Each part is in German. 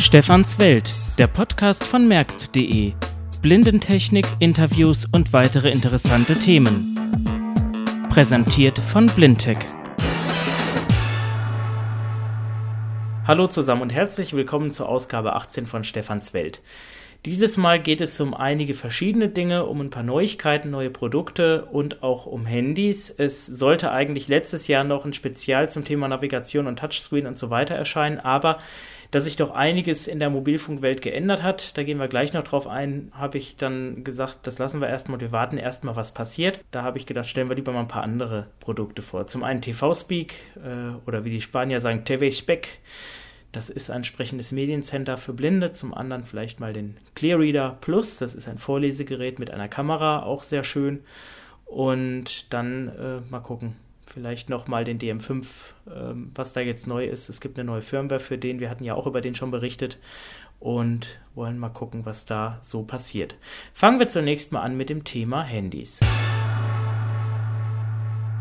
Stefans Welt, der Podcast von merkst.de. Blindentechnik, Interviews und weitere interessante Themen. Präsentiert von Blindtech. Hallo zusammen und herzlich willkommen zur Ausgabe 18 von Stefans Welt. Dieses Mal geht es um einige verschiedene Dinge, um ein paar Neuigkeiten, neue Produkte und auch um Handys. Es sollte eigentlich letztes Jahr noch ein Spezial zum Thema Navigation und Touchscreen und so weiter erscheinen, aber dass sich doch einiges in der Mobilfunkwelt geändert hat, da gehen wir gleich noch drauf ein, habe ich dann gesagt, das lassen wir erstmal, wir warten erstmal, was passiert. Da habe ich gedacht, stellen wir lieber mal ein paar andere Produkte vor. Zum einen TV-Speak äh, oder wie die Spanier sagen, TV-Spec. Das ist ein sprechendes Mediencenter für Blinde. Zum anderen vielleicht mal den Clearreader Plus. Das ist ein Vorlesegerät mit einer Kamera, auch sehr schön. Und dann äh, mal gucken, vielleicht nochmal den DM5, ähm, was da jetzt neu ist. Es gibt eine neue Firmware für den. Wir hatten ja auch über den schon berichtet und wollen mal gucken, was da so passiert. Fangen wir zunächst mal an mit dem Thema Handys.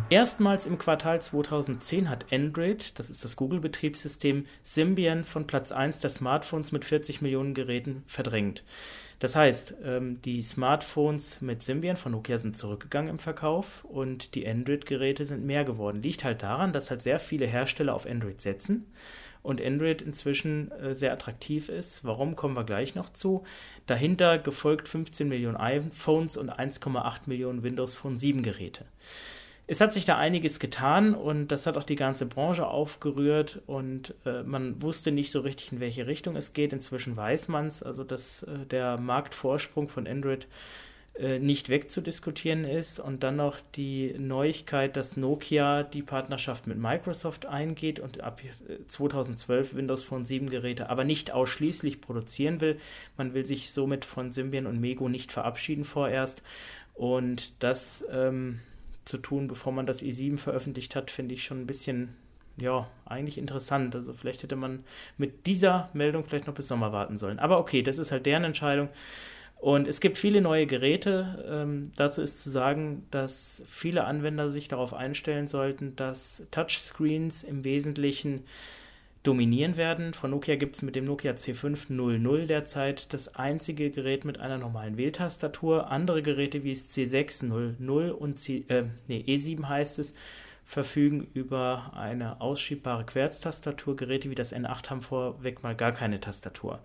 Erstmals im Quartal 2010 hat Android, das ist das Google-Betriebssystem, Symbian von Platz 1 der Smartphones mit 40 Millionen Geräten verdrängt. Das heißt, ähm, die Smartphones mit Symbian von Nokia sind zurückgegangen im Verkauf und die Android-Geräte sind mehr geworden. Liegt halt daran, dass halt sehr viele Hersteller auf Android setzen und Android inzwischen äh, sehr attraktiv ist. Warum kommen wir gleich noch zu? Dahinter gefolgt 15 Millionen iPhones und 1,8 Millionen Windows Phone 7 Geräte es hat sich da einiges getan und das hat auch die ganze Branche aufgerührt und äh, man wusste nicht so richtig, in welche Richtung es geht. Inzwischen weiß man es, also dass äh, der Marktvorsprung von Android äh, nicht wegzudiskutieren ist und dann noch die Neuigkeit, dass Nokia die Partnerschaft mit Microsoft eingeht und ab 2012 äh, Windows Phone 7 Geräte aber nicht ausschließlich produzieren will. Man will sich somit von Symbian und Mego nicht verabschieden vorerst und das ähm, zu tun, bevor man das i7 veröffentlicht hat, finde ich schon ein bisschen, ja, eigentlich interessant. Also vielleicht hätte man mit dieser Meldung vielleicht noch bis Sommer warten sollen. Aber okay, das ist halt deren Entscheidung. Und es gibt viele neue Geräte. Ähm, dazu ist zu sagen, dass viele Anwender sich darauf einstellen sollten, dass Touchscreens im Wesentlichen dominieren werden. Von Nokia gibt es mit dem Nokia C500 derzeit das einzige Gerät mit einer normalen Wähltastatur. Andere Geräte wie es C600 und C, äh, nee, E7 heißt es, verfügen über eine ausschiebbare Querztastatur. Geräte wie das N8 haben vorweg mal gar keine Tastatur.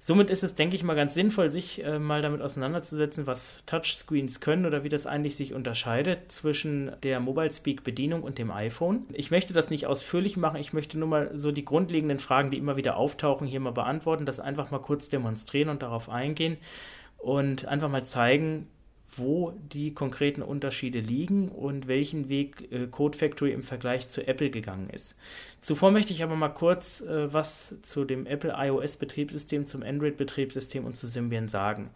Somit ist es, denke ich mal, ganz sinnvoll, sich äh, mal damit auseinanderzusetzen, was Touchscreens können oder wie das eigentlich sich unterscheidet zwischen der Mobile Speak Bedienung und dem iPhone. Ich möchte das nicht ausführlich machen, ich möchte nur mal so die grundlegenden Fragen, die immer wieder auftauchen, hier mal beantworten, das einfach mal kurz demonstrieren und darauf eingehen und einfach mal zeigen, wo die konkreten Unterschiede liegen und welchen Weg äh, Code Factory im Vergleich zu Apple gegangen ist. Zuvor möchte ich aber mal kurz äh, was zu dem Apple iOS Betriebssystem, zum Android Betriebssystem und zu Symbian sagen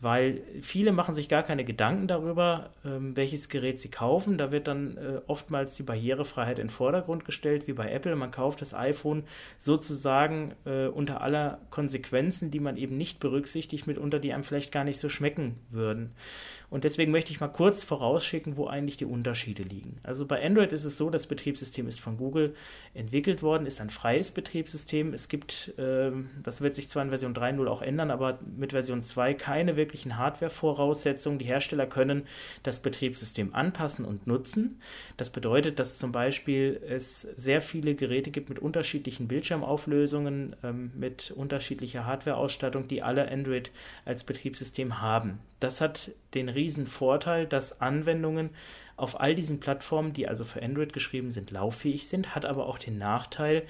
weil viele machen sich gar keine Gedanken darüber, ähm, welches Gerät sie kaufen. Da wird dann äh, oftmals die Barrierefreiheit in den Vordergrund gestellt, wie bei Apple. Man kauft das iPhone sozusagen äh, unter aller Konsequenzen, die man eben nicht berücksichtigt, mitunter die einem vielleicht gar nicht so schmecken würden. Und deswegen möchte ich mal kurz vorausschicken, wo eigentlich die Unterschiede liegen. Also bei Android ist es so, das Betriebssystem ist von Google entwickelt worden, ist ein freies Betriebssystem. Es gibt, äh, das wird sich zwar in Version 3.0 auch ändern, aber mit Version 2 keine wirklichen Hardware-Voraussetzungen. Die Hersteller können das Betriebssystem anpassen und nutzen. Das bedeutet, dass zum Beispiel es sehr viele Geräte gibt mit unterschiedlichen Bildschirmauflösungen, ähm, mit unterschiedlicher Hardware-Ausstattung, die alle Android als Betriebssystem haben. Das hat den riesen Vorteil, dass Anwendungen auf all diesen Plattformen, die also für Android geschrieben sind, lauffähig sind, hat aber auch den Nachteil,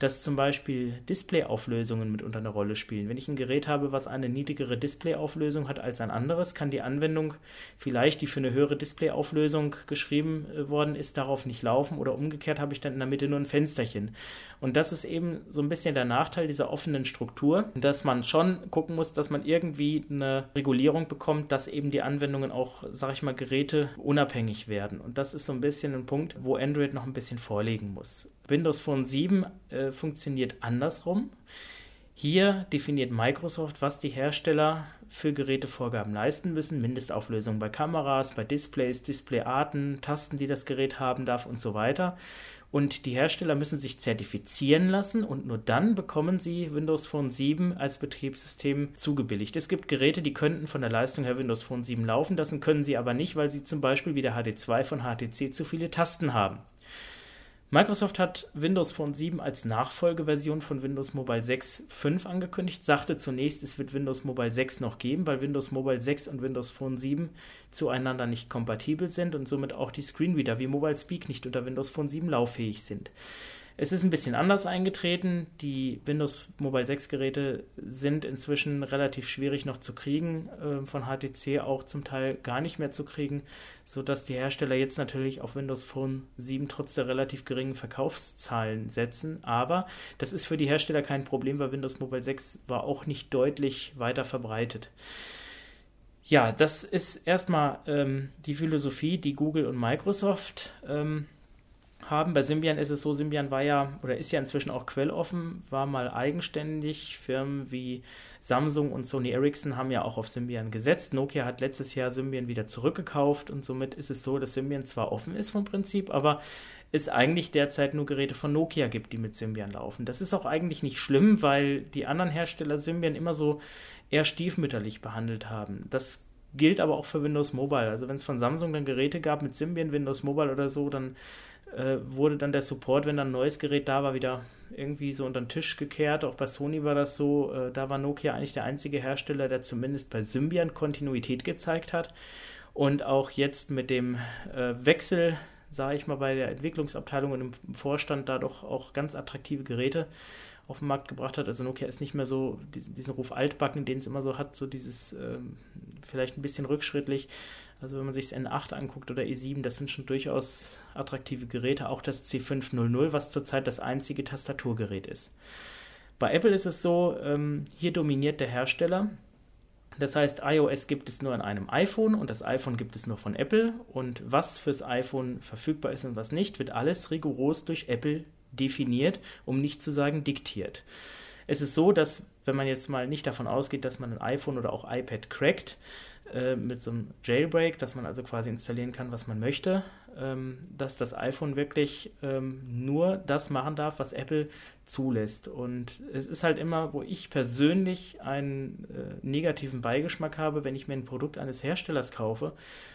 dass zum Beispiel Displayauflösungen mitunter eine Rolle spielen. Wenn ich ein Gerät habe, was eine niedrigere Displayauflösung hat als ein anderes, kann die Anwendung vielleicht, die für eine höhere Displayauflösung geschrieben äh, worden ist, darauf nicht laufen oder umgekehrt habe ich dann in der Mitte nur ein Fensterchen. Und das ist eben so ein bisschen der Nachteil dieser offenen Struktur, dass man schon gucken muss, dass man irgendwie eine Regulierung bekommt, dass eben die Anwendungen auch, sag ich mal, Geräte unabhängig werden. Und das ist so ein bisschen ein Punkt, wo Android noch ein bisschen vorlegen muss. Windows Phone 7 äh, funktioniert andersrum. Hier definiert Microsoft, was die Hersteller für Gerätevorgaben leisten müssen, Mindestauflösung bei Kameras, bei Displays, Displayarten, Tasten, die das Gerät haben darf und so weiter. Und die Hersteller müssen sich zertifizieren lassen und nur dann bekommen sie Windows Phone 7 als Betriebssystem zugebilligt. Es gibt Geräte, die könnten von der Leistung her Windows Phone 7 laufen lassen, können sie aber nicht, weil sie zum Beispiel wie der HD2 von HTC zu viele Tasten haben. Microsoft hat Windows Phone 7 als Nachfolgeversion von Windows Mobile 6.5 angekündigt, sagte zunächst, es wird Windows Mobile 6 noch geben, weil Windows Mobile 6 und Windows Phone 7 zueinander nicht kompatibel sind und somit auch die Screenreader wie Mobile Speak nicht unter Windows Phone 7 lauffähig sind. Es ist ein bisschen anders eingetreten. Die Windows Mobile 6 Geräte sind inzwischen relativ schwierig noch zu kriegen, äh, von HTC auch zum Teil gar nicht mehr zu kriegen, sodass die Hersteller jetzt natürlich auf Windows Phone 7 trotz der relativ geringen Verkaufszahlen setzen. Aber das ist für die Hersteller kein Problem, weil Windows Mobile 6 war auch nicht deutlich weiter verbreitet. Ja, das ist erstmal ähm, die Philosophie, die Google und Microsoft ähm, haben. Bei Symbian ist es so, Symbian war ja oder ist ja inzwischen auch quelloffen, war mal eigenständig. Firmen wie Samsung und Sony Ericsson haben ja auch auf Symbian gesetzt. Nokia hat letztes Jahr Symbian wieder zurückgekauft und somit ist es so, dass Symbian zwar offen ist vom Prinzip, aber es eigentlich derzeit nur Geräte von Nokia gibt, die mit Symbian laufen. Das ist auch eigentlich nicht schlimm, weil die anderen Hersteller Symbian immer so eher stiefmütterlich behandelt haben. Das gilt aber auch für Windows Mobile. Also wenn es von Samsung dann Geräte gab mit Symbian, Windows Mobile oder so, dann äh, wurde dann der Support, wenn dann ein neues Gerät da war, wieder irgendwie so unter den Tisch gekehrt. Auch bei Sony war das so. Äh, da war Nokia eigentlich der einzige Hersteller, der zumindest bei Symbian Kontinuität gezeigt hat. Und auch jetzt mit dem äh, Wechsel, sage ich mal, bei der Entwicklungsabteilung und im Vorstand da doch auch ganz attraktive Geräte auf den Markt gebracht hat. Also Nokia ist nicht mehr so diesen, diesen Ruf altbacken, den es immer so hat, so dieses ähm, vielleicht ein bisschen rückschrittlich. Also wenn man sich das N8 anguckt oder E7, das sind schon durchaus attraktive Geräte. Auch das C500, was zurzeit das einzige Tastaturgerät ist. Bei Apple ist es so, ähm, hier dominiert der Hersteller. Das heißt, iOS gibt es nur an einem iPhone und das iPhone gibt es nur von Apple. Und was fürs iPhone verfügbar ist und was nicht, wird alles rigoros durch Apple definiert, um nicht zu sagen diktiert. Es ist so, dass wenn man jetzt mal nicht davon ausgeht, dass man ein iPhone oder auch iPad crackt, äh, mit so einem Jailbreak, dass man also quasi installieren kann, was man möchte, dass das iPhone wirklich ähm, nur das machen darf, was Apple zulässt. Und es ist halt immer, wo ich persönlich einen äh, negativen Beigeschmack habe, wenn ich mir ein Produkt eines Herstellers kaufe,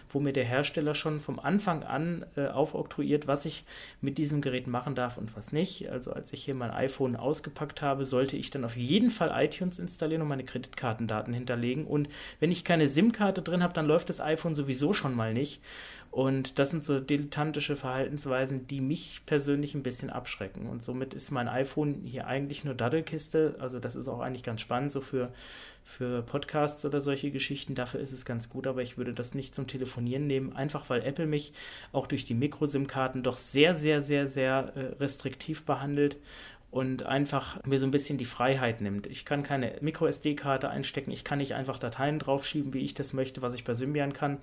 wo mir der Hersteller schon vom Anfang an äh, aufoktroyiert, was ich mit diesem Gerät machen darf und was nicht. Also als ich hier mein iPhone ausgepackt habe, sollte ich dann auf jeden Fall iTunes installieren und meine Kreditkartendaten hinterlegen. Und wenn ich keine SIM-Karte drin habe, dann läuft das iPhone sowieso schon mal nicht. Und das sind so dilettantische Verhaltensweisen, die mich persönlich ein bisschen abschrecken. Und somit ist mein iPhone hier eigentlich nur Daddelkiste. Also das ist auch eigentlich ganz spannend, so für, für Podcasts oder solche Geschichten. Dafür ist es ganz gut, aber ich würde das nicht zum Telefonieren nehmen, einfach weil Apple mich auch durch die Mikro-SIM-Karten doch sehr, sehr, sehr, sehr äh, restriktiv behandelt und einfach mir so ein bisschen die Freiheit nimmt. Ich kann keine Micro-SD-Karte einstecken, ich kann nicht einfach Dateien draufschieben, wie ich das möchte, was ich bei Symbian kann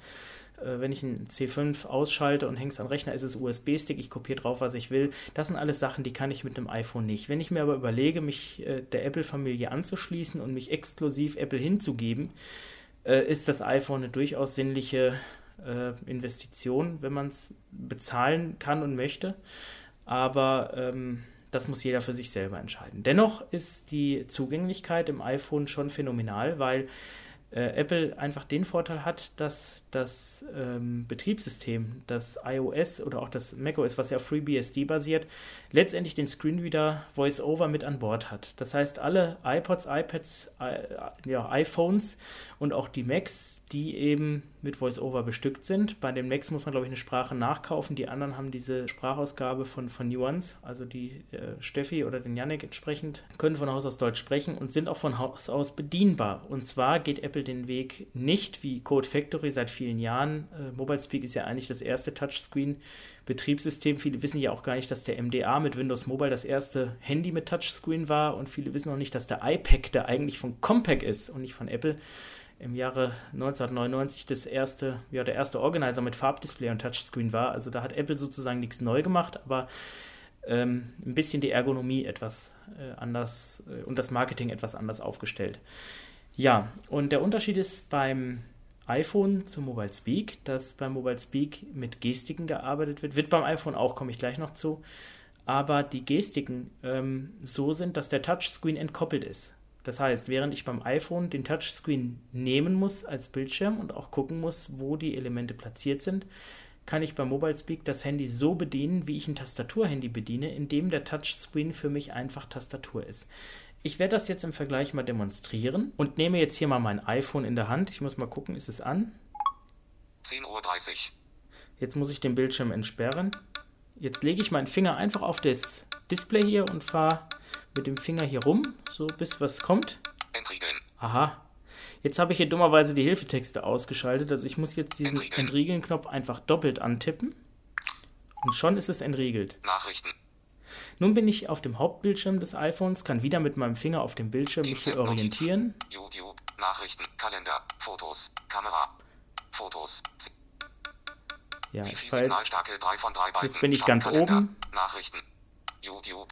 wenn ich einen C5 ausschalte und hänge es an den Rechner, ist es USB-Stick, ich kopiere drauf, was ich will. Das sind alles Sachen, die kann ich mit dem iPhone nicht. Wenn ich mir aber überlege, mich äh, der Apple-Familie anzuschließen und mich exklusiv Apple hinzugeben, äh, ist das iPhone eine durchaus sinnliche äh, Investition, wenn man es bezahlen kann und möchte. Aber ähm, das muss jeder für sich selber entscheiden. Dennoch ist die Zugänglichkeit im iPhone schon phänomenal, weil äh, Apple einfach den Vorteil hat, dass das ähm, Betriebssystem, das iOS oder auch das macOS, was ja auf FreeBSD basiert, letztendlich den Screenreader VoiceOver mit an Bord hat. Das heißt, alle iPods, iPads, äh, ja, iPhones und auch die Macs, die eben mit VoiceOver bestückt sind. Bei den Macs muss man, glaube ich, eine Sprache nachkaufen. Die anderen haben diese Sprachausgabe von, von Nuance, also die äh, Steffi oder den Yannick entsprechend, können von Haus aus Deutsch sprechen und sind auch von Haus aus bedienbar. Und zwar geht Apple den Weg nicht wie Code Factory seit vielen Jahren. Äh, Mobile Speak ist ja eigentlich das erste Touchscreen-Betriebssystem. Viele wissen ja auch gar nicht, dass der MDA mit Windows Mobile das erste Handy mit Touchscreen war und viele wissen auch nicht, dass der iPad, der eigentlich von Compaq ist und nicht von Apple, im Jahre 1999 das erste, ja, der erste Organizer mit Farbdisplay und Touchscreen war. Also da hat Apple sozusagen nichts neu gemacht, aber ähm, ein bisschen die Ergonomie etwas äh, anders äh, und das Marketing etwas anders aufgestellt. Ja, und der Unterschied ist beim iPhone zu Mobile Speak, dass beim Mobile Speak mit Gestiken gearbeitet wird. Wird beim iPhone auch, komme ich gleich noch zu. Aber die Gestiken ähm, so sind, dass der Touchscreen entkoppelt ist. Das heißt, während ich beim iPhone den Touchscreen nehmen muss als Bildschirm und auch gucken muss, wo die Elemente platziert sind, kann ich beim Mobile Speak das Handy so bedienen, wie ich ein Tastaturhandy bediene, indem der Touchscreen für mich einfach Tastatur ist. Ich werde das jetzt im Vergleich mal demonstrieren und nehme jetzt hier mal mein iPhone in der Hand. Ich muss mal gucken, ist es an? 10.30 Uhr. Jetzt muss ich den Bildschirm entsperren. Jetzt lege ich meinen Finger einfach auf das Display hier und fahre mit dem Finger hier rum, so bis was kommt. Entriegeln. Aha, Jetzt habe ich hier dummerweise die Hilfetexte ausgeschaltet. Also ich muss jetzt diesen Entriegeln-Knopf einfach doppelt antippen. Und schon ist es entriegelt. Nachrichten. Nun bin ich auf dem Hauptbildschirm des iPhones, kann wieder mit meinem Finger auf dem Bildschirm mich hier orientieren. YouTube, Nachrichten, Kalender, Fotos, Kamera, Fotos. Ja, ich war jetzt, jetzt bin ich ganz oben. Nachrichten, YouTube,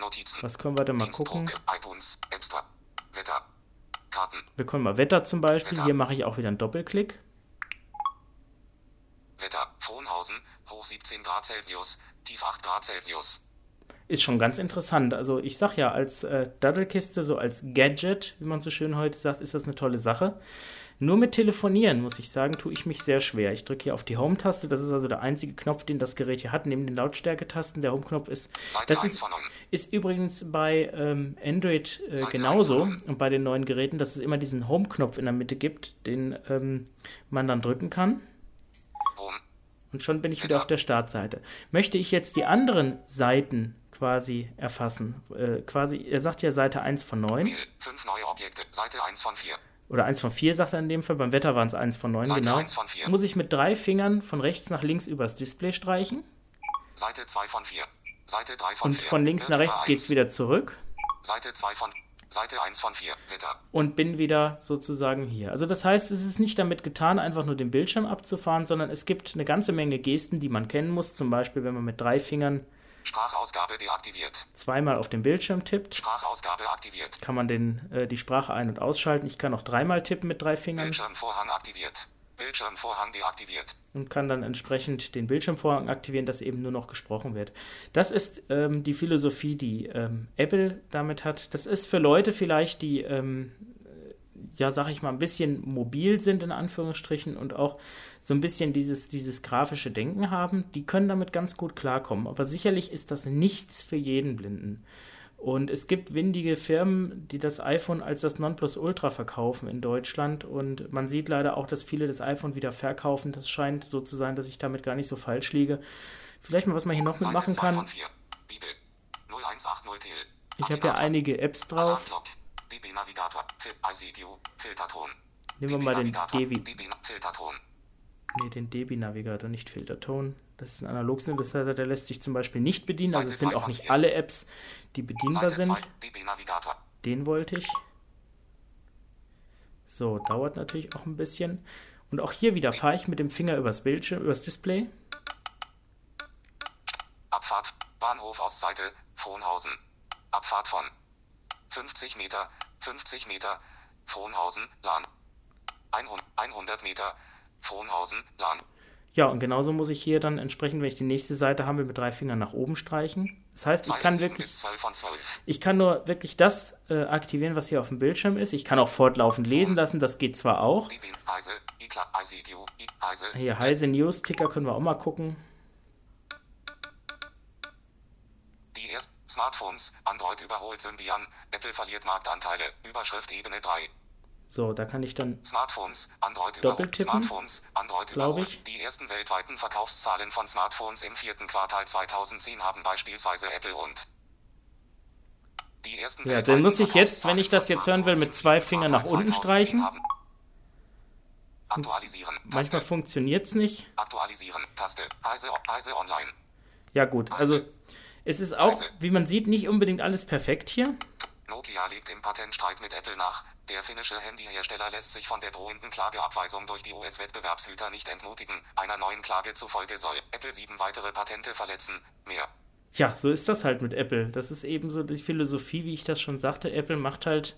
Notizen. Was können wir denn mal gucken? iTunes, Store, Wetter, Karten. Wir können mal Wetter zum Beispiel. Wetter. Hier mache ich auch wieder einen Doppelklick. Wetter, Frohnhausen, hoch 17 Grad Celsius, tief 8 Grad Celsius. Ist schon ganz interessant. Also ich sag ja, als äh, Daddelkiste, so als Gadget, wie man so schön heute sagt, ist das eine tolle Sache. Nur mit Telefonieren, muss ich sagen, tue ich mich sehr schwer. Ich drücke hier auf die Home-Taste. Das ist also der einzige Knopf, den das Gerät hier hat, neben den Lautstärketasten. Der Home-Knopf ist. Seite Das 1 ist, von 9. ist übrigens bei ähm, Android äh, genauso und bei den neuen Geräten, dass es immer diesen Home-Knopf in der Mitte gibt, den ähm, man dann drücken kann. Home, Und schon bin ich wieder auf der Startseite. Möchte ich jetzt die anderen Seiten quasi erfassen? Äh, quasi, er sagt ja Seite 1 von 9 Mail, 5 neue Objekte, Seite 1 von 4. oder 1 von 4 sagt er in dem Fall. Beim Wetter waren es 1 von 9, Seite genau. 1 von 4. Muss ich mit drei Fingern von rechts nach links übers Display streichen Seite 2 von 4. Seite 3 von und 4. von links nach Bild rechts Nummer geht es 1. wieder zurück Seite 2 von Seite 1 von 4. Wetter. und bin wieder sozusagen hier. Also das heißt, es ist nicht damit getan, einfach nur den Bildschirm abzufahren, sondern es gibt eine ganze Menge Gesten, die man kennen muss. Zum Beispiel, wenn man mit drei Fingern Sprachausgabe deaktiviert. zweimal auf den Bildschirm tippt, Sprachausgabe aktiviert. kann man den, äh, die Sprache ein- und ausschalten. Ich kann auch dreimal tippen mit drei Fingern Bildschirmvorhang aktiviert. Bildschirmvorhang deaktiviert. und kann dann entsprechend den Bildschirmvorhang aktivieren, dass eben nur noch gesprochen wird. Das ist ähm, die Philosophie, die ähm, Apple damit hat. Das ist für Leute vielleicht, die, ähm, äh, ja, sag ich mal, ein bisschen mobil sind, in Anführungsstrichen, und auch so ein bisschen dieses, dieses grafische Denken haben, die können damit ganz gut klarkommen. Aber sicherlich ist das nichts für jeden Blinden. Und es gibt windige Firmen, die das iPhone als das Nonplusultra verkaufen in Deutschland. Und man sieht leider auch, dass viele das iPhone wieder verkaufen. Das scheint so zu sein, dass ich damit gar nicht so falsch liege. Vielleicht mal, was man hier noch mitmachen 2 kann. von 4. Bibel. 0180 Tel. Ich habe ja einige Apps drauf. Nehmen wir mal den. Devi, Nee, den Debi-Navigator, nicht Filterton. Das ist ein heißt, der lässt sich zum Beispiel nicht bedienen. Also es sind auch nicht alle Apps, die bedienbar Seite sind. 2. DB Navigator. Den wollte ich. So, dauert natürlich auch ein bisschen. Und auch hier wieder fahre ich mit dem Finger übers Bildschirm, übers Display. Abfahrt. Bahnhof Ostseite. Frohnhausen. Abfahrt von 50 Meter. 50 Meter. Frohnhausen. Lahn. 100 100 Meter. Frohnhausen. Lahn. Ja, und genauso muss ich hier dann entsprechend, wenn ich die nächste Seite habe, mit drei Fingern nach oben streichen. Das heißt, ich kann 7 wirklich, bis 12 von 12. ich kann nur wirklich das äh, aktivieren, was hier auf dem Bildschirm ist. Ich kann auch fortlaufend lesen lassen, das geht zwar auch. Hier Heise News Ticker können wir auch mal gucken. Die ersten Smartphones. Android überholt Symbian. Apple verliert Marktanteile. Überschrift Ebene 3. So, da kann ich dann Smartphones, Android. Doppeltippen, Smartphones, Android glaub überholt. ich. Die ersten weltweiten Verkaufszahlen von Smartphones im vierten Quartal 2010 haben beispielsweise Apple und die ersten Ja, dann muss ich jetzt, wenn ich das jetzt hören will, mit zwei Fingern nach unten 2010 streichen. Aktualisieren. Manchmal Taste. funktioniert es nicht. Aktualisieren. Taste. Heise, Heise Online. Ja gut, also es ist auch, wie man sieht, nicht unbedingt alles perfekt hier. Nokia legt im Patentstreit mit Apple nach. Der finnische Handyhersteller lässt sich von der drohenden Klageabweisung durch die US-Wettbewerbshüter nicht entmutigen. Einer neuen Klage zufolge soll Apple sieben weitere Patente verletzen. Mehr. ja, so ist das halt mit Apple. Das ist eben so die Philosophie, wie ich das schon sagte. Apple macht halt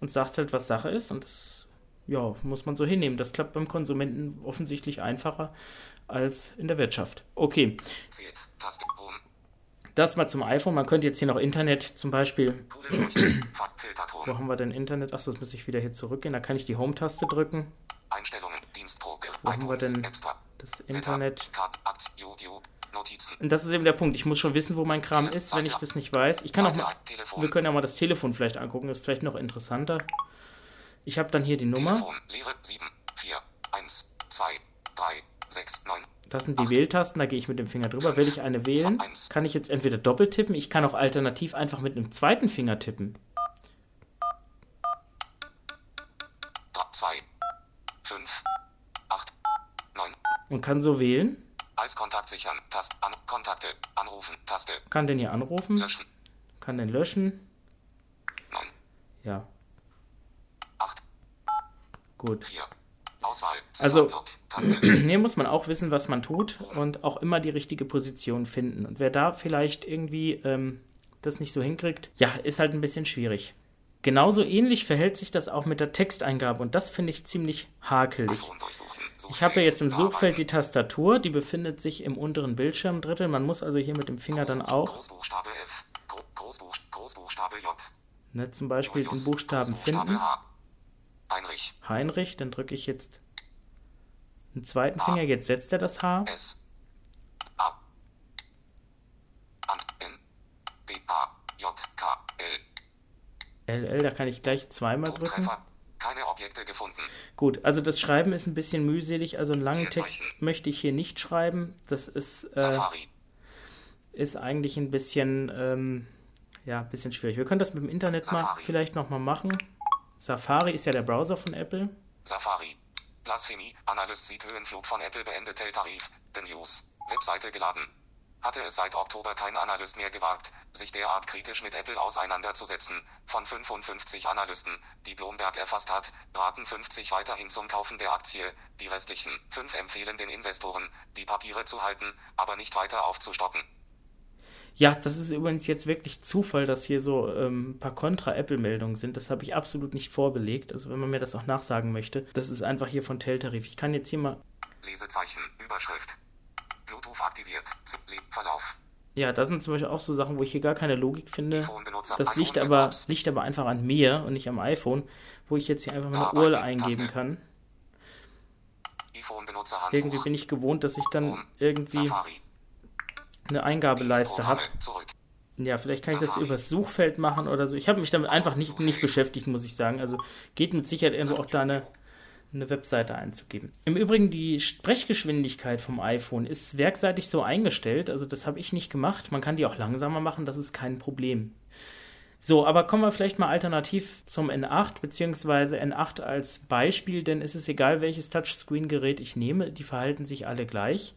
und sagt halt, was Sache ist und das, ja, muss man so hinnehmen. Das klappt beim Konsumenten offensichtlich einfacher als in der Wirtschaft. Okay. Das mal zum iPhone. Man könnte jetzt hier noch Internet zum Beispiel. Wo haben wir denn Internet? Achso, das muss ich wieder hier zurückgehen. Da kann ich die Home-Taste drücken. Einstellungen, Dienstprobe, Wo haben wir denn das Internet? Und das ist eben der Punkt. Ich muss schon wissen, wo mein Kram ist, wenn ich das nicht weiß. Ich kann auch mal, wir können ja mal das Telefon vielleicht angucken, das ist vielleicht noch interessanter. Ich habe dann hier die Nummer. Telefon, Leere 7, 4, 1, 2, 3, 6, 9. Das sind die Wähltasten, da gehe ich mit dem Finger drüber. Will ich eine wählen, kann ich jetzt entweder doppelt tippen, ich kann auch alternativ einfach mit einem zweiten Finger tippen. 2, 5, 8, 9. Und kann so wählen. Als Kontakt sichern. Tast an Kontakte. Anrufen. Taste. Kann den hier anrufen. Löschen. Kann den löschen. 9, Ja, 8, gut. 4. Auswahl. Also-. Hier muss man auch wissen, was man tut und auch immer die richtige Position finden. Und wer da vielleicht irgendwie ähm, das nicht so hinkriegt, ja, ist halt ein bisschen schwierig. Genauso ähnlich verhält sich das auch mit der Texteingabe und das finde ich ziemlich hakelig. Ich habe ja jetzt im Suchfeld Suchfeld die Tastatur, die befindet sich im unteren Bildschirmdrittel. Man muss also hier mit dem Finger dann auch ne, zum Beispiel den Buchstaben finden. Heinrich. Heinrich, dann drücke ich jetzt einen zweiten Finger, jetzt setzt er das H. S. A. An. N. B. A. J. K. L. LL, da kann ich gleich zweimal drücken. Keine Objekte gefunden. Gut, also das Schreiben ist ein bisschen mühselig, also einen langen. Text möchte ich hier nicht schreiben. Das ist, äh, ist eigentlich ein bisschen, ähm, ja, ein bisschen schwierig. Wir können das mit dem Internet mal vielleicht nochmal machen. Safari ist ja der Browser von Apple. Safari. Blasphemie. Analyst sieht Höhenflug von Apple beendet Tarif. The News. Webseite geladen. Hatte es seit Oktober kein Analyst mehr gewagt, sich derart kritisch mit Apple auseinanderzusetzen. Von 55 Analysten, die Bloomberg erfasst hat, raten 50 weiterhin zum Kaufen der Aktie. Die restlichen 5 empfehlen den Investoren, die Papiere zu halten, aber nicht weiter aufzustocken. Ja, das ist übrigens jetzt wirklich Zufall, dass hier so ähm, ein paar Contra-Apple-Meldungen sind. Das habe ich absolut nicht vorbelegt. Also wenn man mir das auch nachsagen möchte, das ist einfach hier von Teltarif. Ich kann jetzt hier mal, Lesezeichen. Überschrift. Bluetooth aktiviert. Verlauf. ja, das sind zum Beispiel auch so Sachen, wo ich hier gar keine Logik finde. Das liegt aber, liegt aber einfach an mir und nicht am iPhone, wo ich jetzt hier einfach meine URL eingeben kann. Irgendwie bin ich gewohnt, dass ich dann irgendwie. Eine Eingabeleiste habe. Ja, vielleicht kann ich das übers Suchfeld machen oder so. Ich habe mich damit einfach nicht, nicht beschäftigt, muss ich sagen. Also geht mit Sicherheit irgendwo auch da eine, eine Webseite einzugeben. Im Übrigen, die Sprechgeschwindigkeit vom iPhone ist werkseitig so eingestellt. Also das habe ich nicht gemacht. Man kann die auch langsamer machen, das ist kein Problem. So, aber kommen wir vielleicht mal alternativ zum N8 beziehungsweise N8 als Beispiel, denn es ist egal, welches Touchscreen-Gerät ich nehme, die verhalten sich alle gleich.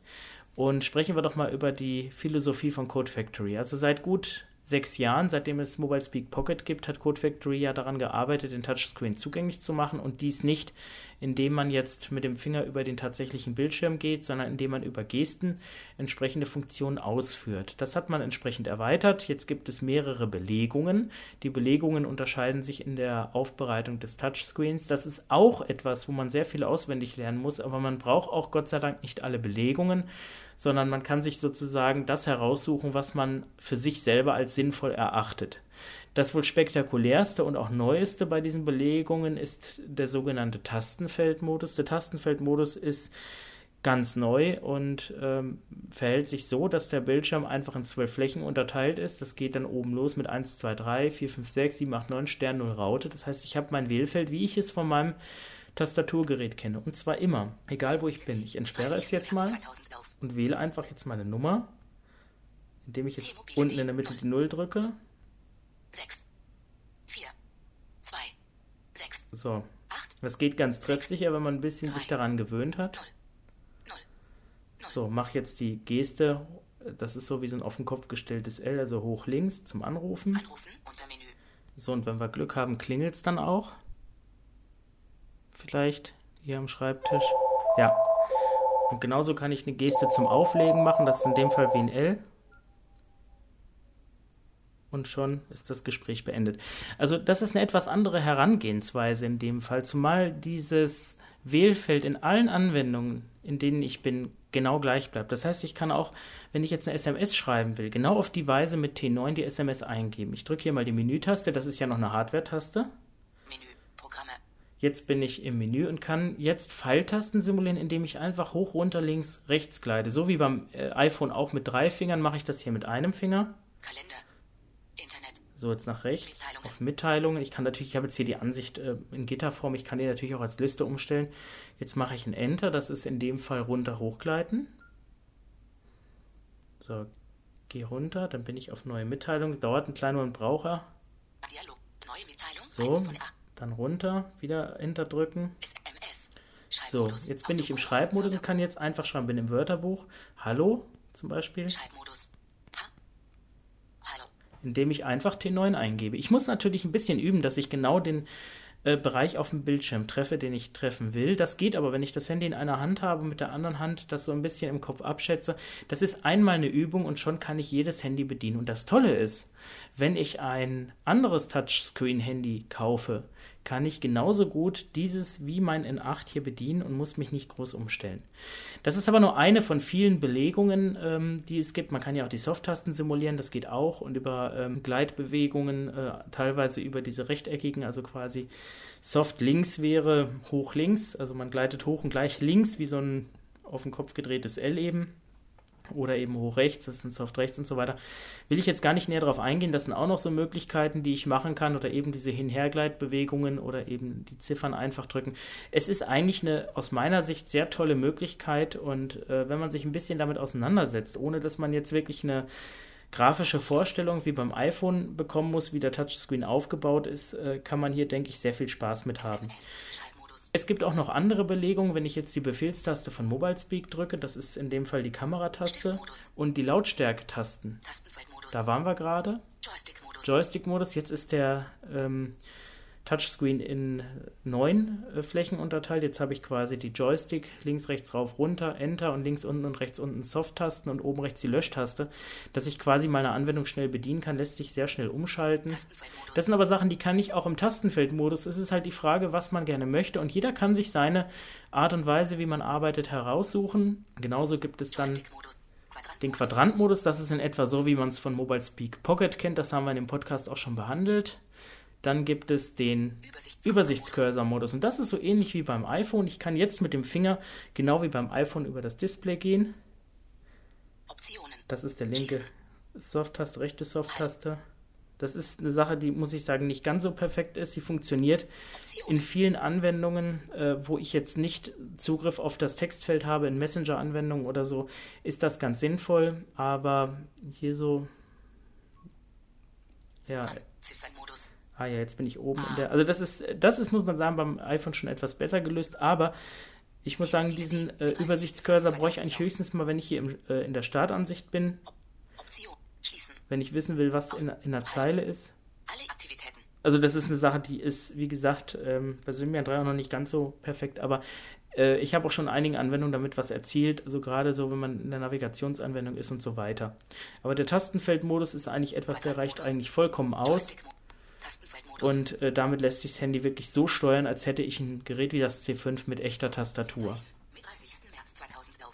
Und sprechen wir doch mal über die Philosophie von Code Factory. Also seit gut sechs Jahren, seitdem es Mobile Speak Pocket gibt, hat Code Factory ja daran gearbeitet, den Touchscreen zugänglich zu machen und dies nicht, indem man jetzt mit dem Finger über den tatsächlichen Bildschirm geht, sondern indem man über Gesten entsprechende Funktionen ausführt. Das hat man entsprechend erweitert. Jetzt gibt es mehrere Belegungen. Die Belegungen unterscheiden sich in der Aufbereitung des Touchscreens. Das ist auch etwas, wo man sehr viel auswendig lernen muss, aber man braucht auch Gott sei Dank nicht alle Belegungen, sondern man kann sich sozusagen das heraussuchen, was man für sich selber als sinnvoll erachtet. Das wohl spektakulärste und auch neueste bei diesen Belegungen ist der sogenannte Tastenfeldmodus. Der Tastenfeldmodus ist ganz neu und ähm, verhält sich so, dass der Bildschirm einfach in zwölf Flächen unterteilt ist. Das geht dann oben los mit 1, 2, 3, 4, 5, 6, 7, 8, 9 Stern 0 Raute. Das heißt, ich habe mein Wählfeld, wie ich es von meinem Tastaturgerät kenne. Und zwar immer, egal wo ich bin. Ich entsperre es jetzt mal und wähle einfach jetzt meine Nummer, indem ich jetzt unten in der Mitte die 0 drücke. 6, 4, 2, 6, So, 8, das geht ganz treffsicher, wenn man ein bisschen sich daran gewöhnt hat. 0. So, mach jetzt die Geste. Das ist so wie so ein auf den Kopf gestelltes L, also hoch links zum Anrufen. Anrufen unter Menü. So, und wenn wir Glück haben, klingelt es dann auch. Vielleicht hier am Schreibtisch. Ja. Und genauso kann ich eine Geste zum Auflegen machen. Das ist in dem Fall wie ein L. und schon ist das Gespräch beendet. Also das ist eine etwas andere Herangehensweise in dem Fall, zumal dieses Wählfeld in allen Anwendungen, in denen ich bin, genau gleich bleibt. Das heißt, ich kann auch, wenn ich jetzt eine SMS schreiben will, genau auf die Weise mit T9 die SMS eingeben. Ich drücke hier mal die Menütaste, das ist ja noch eine Hardware-Taste. Jetzt bin ich im Menü und kann jetzt Pfeiltasten simulieren, indem ich einfach hoch, runter, links, rechts gleite. So wie beim äh, iPhone auch mit drei Fingern mache ich das hier mit einem Finger. Kalender. Internet. So, jetzt nach rechts Mitteilungen. auf Mitteilungen. Ich kann natürlich, ich habe jetzt hier die Ansicht äh, in Gitterform, ich kann die natürlich auch als Liste umstellen. Jetzt mache ich ein Enter, das ist in dem Fall runter hochgleiten. So, gehe runter, dann bin ich auf neue Mitteilungen. Dauert einen kleinen Moment, braucht er. Dialog. Neue Mitteilung. So, 1 von 8. dann runter, wieder Enter drücken. SMS. So, jetzt bin ich im. Schreibmodus und kann jetzt einfach schreiben, bin im Wörterbuch. Hallo zum Beispiel. Schreibmodus. Ha. Hallo. indem ich einfach T9 eingebe. Ich muss natürlich ein bisschen üben, dass ich genau den äh, Bereich auf dem Bildschirm treffe, den ich treffen will. Das geht aber, wenn ich das Handy in einer Hand habe und mit der anderen Hand das so ein bisschen im Kopf abschätze. Das ist einmal eine Übung und schon kann ich jedes Handy bedienen. Und das Tolle ist, wenn ich ein anderes Touchscreen-Handy kaufe, kann ich genauso gut dieses wie mein N8 hier bedienen und muss mich nicht groß umstellen. Das ist aber nur eine von vielen Belegungen, ähm, die es gibt. Man kann ja auch die Soft-Tasten simulieren, das geht auch und über ähm, Gleitbewegungen, äh, teilweise über diese rechteckigen, also quasi Soft links wäre hoch links, also man gleitet hoch und gleich links wie so ein auf den Kopf gedrehtes L eben oder eben hoch rechts, das ein Soft rechts und so weiter. Will ich jetzt gar nicht näher darauf eingehen, das sind auch noch so Möglichkeiten, die ich machen kann oder eben diese Hinhergleitbewegungen oder eben die Ziffern einfach drücken. Es ist eigentlich eine aus meiner Sicht sehr tolle Möglichkeit und äh, wenn man sich ein bisschen damit auseinandersetzt, ohne dass man jetzt wirklich eine grafische Vorstellung wie beim iPhone bekommen muss, wie der Touchscreen aufgebaut ist, äh, kann man hier, denke ich, sehr viel Spaß mit haben. Es gibt auch noch andere Belegungen, wenn ich jetzt die Befehlstaste von Mobile Speak drücke, das ist in dem Fall die Kamerataste und die Lautstärke-Tasten. Da waren wir gerade. Joystick-Modus. Joystick-Modus, jetzt ist der ähm, Touchscreen in neun äh, Flächen unterteilt. Jetzt habe ich quasi die Joystick, links, rechts, rauf, runter, Enter und links unten und rechts unten Soft-Tasten und oben rechts die Löschtaste, dass ich quasi meine Anwendung schnell bedienen kann, lässt sich sehr schnell umschalten. Das sind aber Sachen, die kann ich auch im Tastenfeldmodus. Es ist halt die Frage, was man gerne möchte. Und jeder kann sich seine Art und Weise, wie man arbeitet, heraussuchen. Genauso gibt es dann den. Quadrantmodus. Das ist in etwa so, wie man es von Mobile Speak Pocket kennt. Das haben wir in dem Podcast auch schon behandelt. Dann gibt es den Übersichts- Übersichtscursor-Modus. Und das ist so ähnlich wie beim iPhone. Ich kann jetzt mit dem Finger, genau wie beim iPhone, über das Display gehen. Optionen. Das ist der linke. Soft-Taste, rechte Soft-Taste. Das ist eine Sache, die, muss ich sagen, nicht ganz so perfekt ist. Sie funktioniert in vielen Anwendungen, äh, wo ich jetzt nicht Zugriff auf das Textfeld habe, in Messenger-Anwendungen oder so, ist das ganz sinnvoll. Aber hier so, ja. Ah ja, jetzt bin ich oben in der, also das ist, das ist, muss man sagen, beim iPhone schon etwas besser gelöst, aber ich muss sagen, diesen äh, Übersichtscursor brauche ich eigentlich höchstens mal, wenn ich hier im, äh, in der Startansicht bin, wenn ich wissen will, was in, in der Zeile ist. Alle Aktivitäten. Also das ist eine Sache, die ist, wie gesagt, ähm, bei Symbian 3 auch noch nicht ganz so perfekt, aber äh, ich habe auch schon in einigen Anwendungen damit was erzielt, also gerade so, wenn man in der Navigationsanwendung ist und so weiter. Aber der Tastenfeldmodus ist eigentlich etwas, der reicht eigentlich vollkommen aus Und äh, damit lässt sich das Handy wirklich so steuern, als hätte ich ein Gerät wie das C5 mit echter Tastatur. Mit 30. März 2011.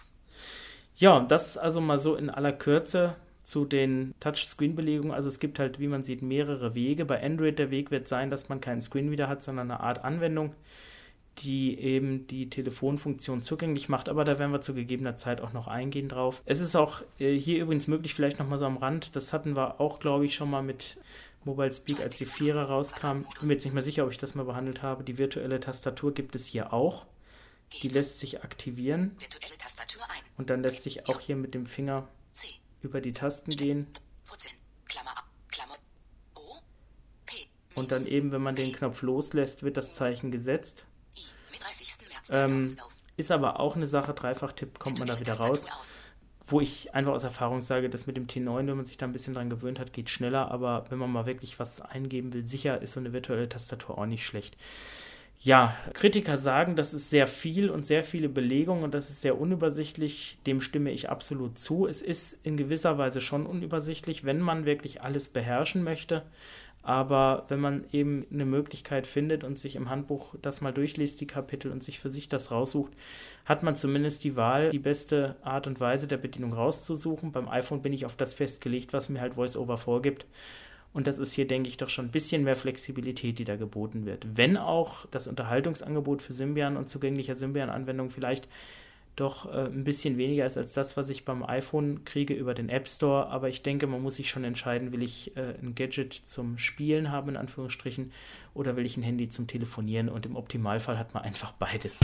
Ja, das also mal so in aller Kürze zu den Touchscreen-Belegungen. Also es gibt halt, wie man sieht, mehrere Wege. Bei Android der Weg wird sein, dass man keinen Screen wieder hat, sondern eine Art Anwendung, die eben die Telefonfunktion zugänglich macht. Aber da werden wir zu gegebener Zeit auch noch eingehen drauf. Es ist auch äh, hier übrigens möglich, vielleicht nochmal so am Rand, das hatten wir auch, glaube ich, schon mal mit Mobile Speak, als die Vierer rauskam. Ich bin mir jetzt nicht mehr sicher, ob ich das mal behandelt habe. Die virtuelle Tastatur gibt es hier auch. Die lässt sich aktivieren und dann lässt sich auch hier mit dem Finger über die Tasten gehen und dann eben, wenn man den Knopf loslässt, wird das Zeichen gesetzt. I. Mit 30. März Ähm, 2011. ist aber auch eine Sache, Dreifach-Tipp kommt man da wieder raus. Wo ich einfach aus Erfahrung sage, dass mit dem T9, wenn man sich da ein bisschen dran gewöhnt hat, geht schneller, aber wenn man mal wirklich was eingeben will, sicher ist so eine virtuelle Tastatur auch nicht schlecht. Ja, Kritiker sagen, das ist sehr viel und sehr viele Belegungen und das ist sehr unübersichtlich. Dem stimme ich absolut zu. Es ist in gewisser Weise schon unübersichtlich, wenn man wirklich alles beherrschen möchte. Aber wenn man eben eine Möglichkeit findet und sich im Handbuch das mal durchliest, die Kapitel, und sich für sich das raussucht, hat man zumindest die Wahl, die beste Art und Weise der Bedienung rauszusuchen. Beim iPhone bin ich auf das festgelegt, was mir halt VoiceOver vorgibt. Und das ist hier, denke ich, doch schon ein bisschen mehr Flexibilität, die da geboten wird. Wenn auch das Unterhaltungsangebot für Symbian und zugänglicher Symbian-Anwendungen vielleicht doch äh, ein bisschen weniger ist als das, was ich beim iPhone kriege über den App Store. Aber ich denke, man muss sich schon entscheiden, will ich äh, ein Gadget zum Spielen haben, in Anführungsstrichen, oder will ich ein Handy zum Telefonieren. Und im Optimalfall hat man einfach beides.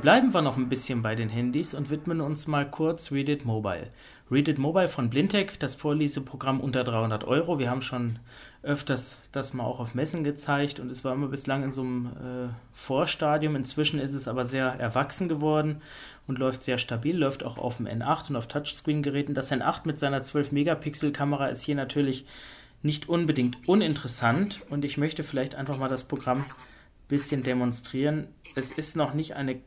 Bleiben wir noch ein bisschen bei den Handys und widmen uns mal kurz Read It Mobile. Read It Mobile von Blindtech, das Vorleseprogramm unter 300 Euro. Wir haben schon öfters das mal auch auf Messen gezeigt und es war immer bislang in so einem äh, Vorstadium. Inzwischen ist es aber sehr erwachsen geworden und läuft sehr stabil, läuft auch auf dem N8 und auf Touchscreen-Geräten. Das N8 mit seiner 12-Megapixel-Kamera ist hier natürlich nicht unbedingt uninteressant und ich möchte vielleicht einfach mal das Programm ein bisschen demonstrieren. Es ist noch nicht eine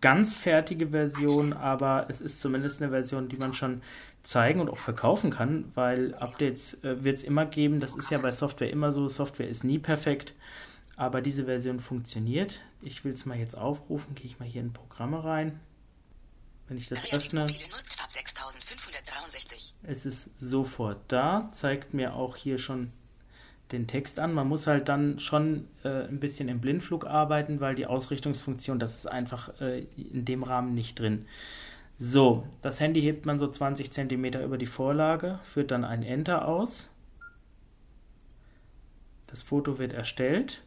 ganz fertige Version, aber es ist zumindest eine Version, die man schon zeigen und auch verkaufen kann, weil Updates äh, wird es immer geben. Das ist ja bei Software immer so. Software ist nie perfekt, aber diese Version funktioniert. Ich will es mal jetzt aufrufen. Gehe ich mal hier in Programme rein. Wenn ich das öffne, es ist sofort da. Zeigt mir auch hier schon den Text an. Man muss halt dann schon äh, ein bisschen im Blindflug arbeiten, weil die Ausrichtungsfunktion, das ist einfach äh, in dem Rahmen nicht drin. So, das Handy hebt man so 20 cm über die Vorlage, führt dann ein Enter aus. Das Foto wird erstellt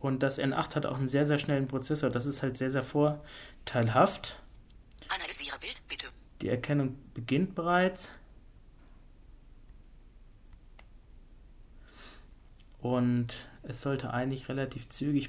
und das N8 hat auch einen sehr, sehr schnellen Prozessor. Das ist halt sehr, sehr vorteilhaft. Analysiere Bild, bitte. Die Erkennung beginnt bereits. Und es sollte eigentlich relativ zügig.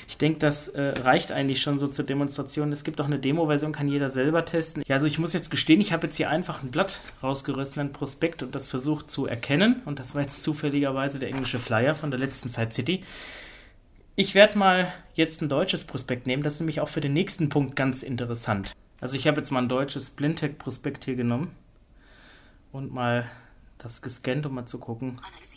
denke, das äh, reicht eigentlich schon so zur Demonstration. Es gibt auch eine Demo-Version, kann jeder selber testen. Ja, also ich muss jetzt gestehen, ich habe jetzt hier einfach ein Blatt rausgerissen, ein Prospekt und das versucht zu erkennen. Und das war jetzt zufälligerweise der englische Flyer von der letzten Side City. Ich werde mal jetzt ein deutsches Prospekt nehmen. Das ist nämlich auch für den nächsten Punkt ganz interessant. Also ich habe jetzt mal ein deutsches Blindtech-Prospekt hier genommen und mal das gescannt, um mal zu gucken. Analysieren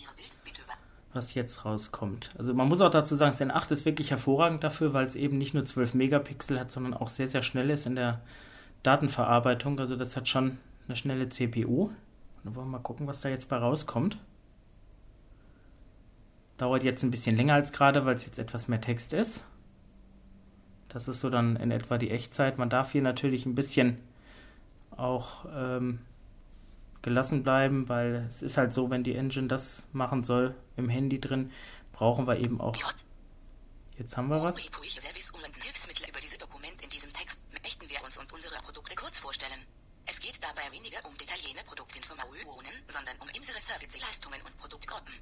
was jetzt rauskommt. Also man muss auch dazu sagen, das N8 ist wirklich hervorragend dafür, weil es eben nicht nur 12 Megapixel hat, sondern auch sehr, sehr schnell ist in der Datenverarbeitung. Also das hat schon eine schnelle CPU. Und wollen wir mal gucken, was da jetzt bei rauskommt. Dauert jetzt ein bisschen länger als gerade, weil es jetzt etwas mehr Text ist. Das ist so dann in etwa die Echtzeit. Man darf hier natürlich ein bisschen auch ähm, gelassen bleiben, weil es ist halt so, wenn die Engine das machen soll im Handy drin, brauchen wir eben auch. Jetzt haben wir was. Hilfsmittel über diese Dokument in diesem Text möchten wir uns und unsere Produkte kurz vorstellen. Es geht dabei weniger um detaillierte Produktinformationen, sondern um unsere Serviceleistungen und Produktgruppen.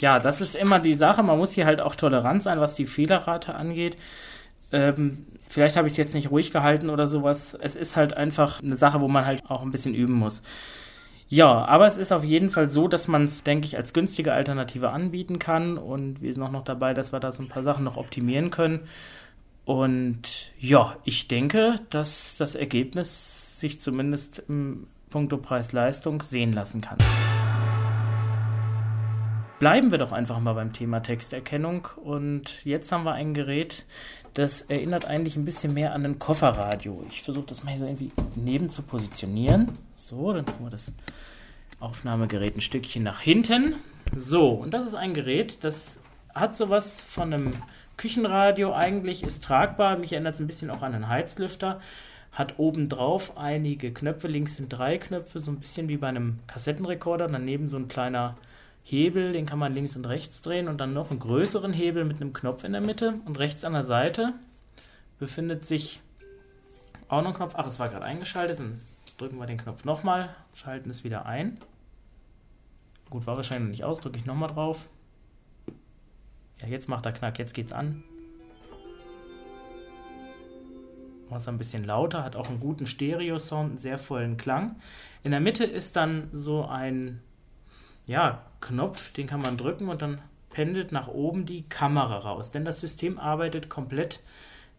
Ja, das ist immer die Sache. Man muss hier halt auch tolerant sein, was die Fehlerrate angeht. Ähm, vielleicht habe ich es jetzt nicht ruhig gehalten oder sowas. Es ist halt einfach eine Sache, wo man halt auch ein bisschen üben muss. Ja, aber es ist auf jeden Fall so, dass man es, denke ich, als günstige Alternative anbieten kann. Und wir sind auch noch dabei, dass wir da so ein paar Sachen noch optimieren können. Und ja, ich denke, dass das Ergebnis sich zumindest im Punkto Preis-Leistung sehen lassen kann. Bleiben wir doch einfach mal beim Thema Texterkennung. Und jetzt haben wir ein Gerät, das erinnert eigentlich ein bisschen mehr an ein Kofferradio. Ich versuche das mal hier so irgendwie neben zu positionieren. So, dann tun wir das Aufnahmegerät ein Stückchen nach hinten. So, und das ist ein Gerät, das hat sowas von einem Küchenradio eigentlich, ist tragbar. Mich erinnert es ein bisschen auch an einen Heizlüfter. Hat obendrauf einige Knöpfe, links sind drei Knöpfe, so ein bisschen wie bei einem Kassettenrekorder. Daneben so ein kleiner Hebel, den kann man links und rechts drehen und dann noch einen größeren Hebel mit einem Knopf in der Mitte. Und rechts an der Seite befindet sich auch noch ein Knopf. Ach, es war gerade eingeschaltet, dann drücken wir den Knopf nochmal, schalten es wieder ein. Gut, war wahrscheinlich noch nicht aus, drücke ich nochmal drauf. Ja, jetzt macht er Knack, jetzt geht's an. Macht es ein bisschen lauter, hat auch einen guten Stereo-Sound, einen sehr vollen Klang. In der Mitte ist dann so ein ja, Knopf, den kann man drücken und dann pendelt nach oben die Kamera raus. Denn das System arbeitet komplett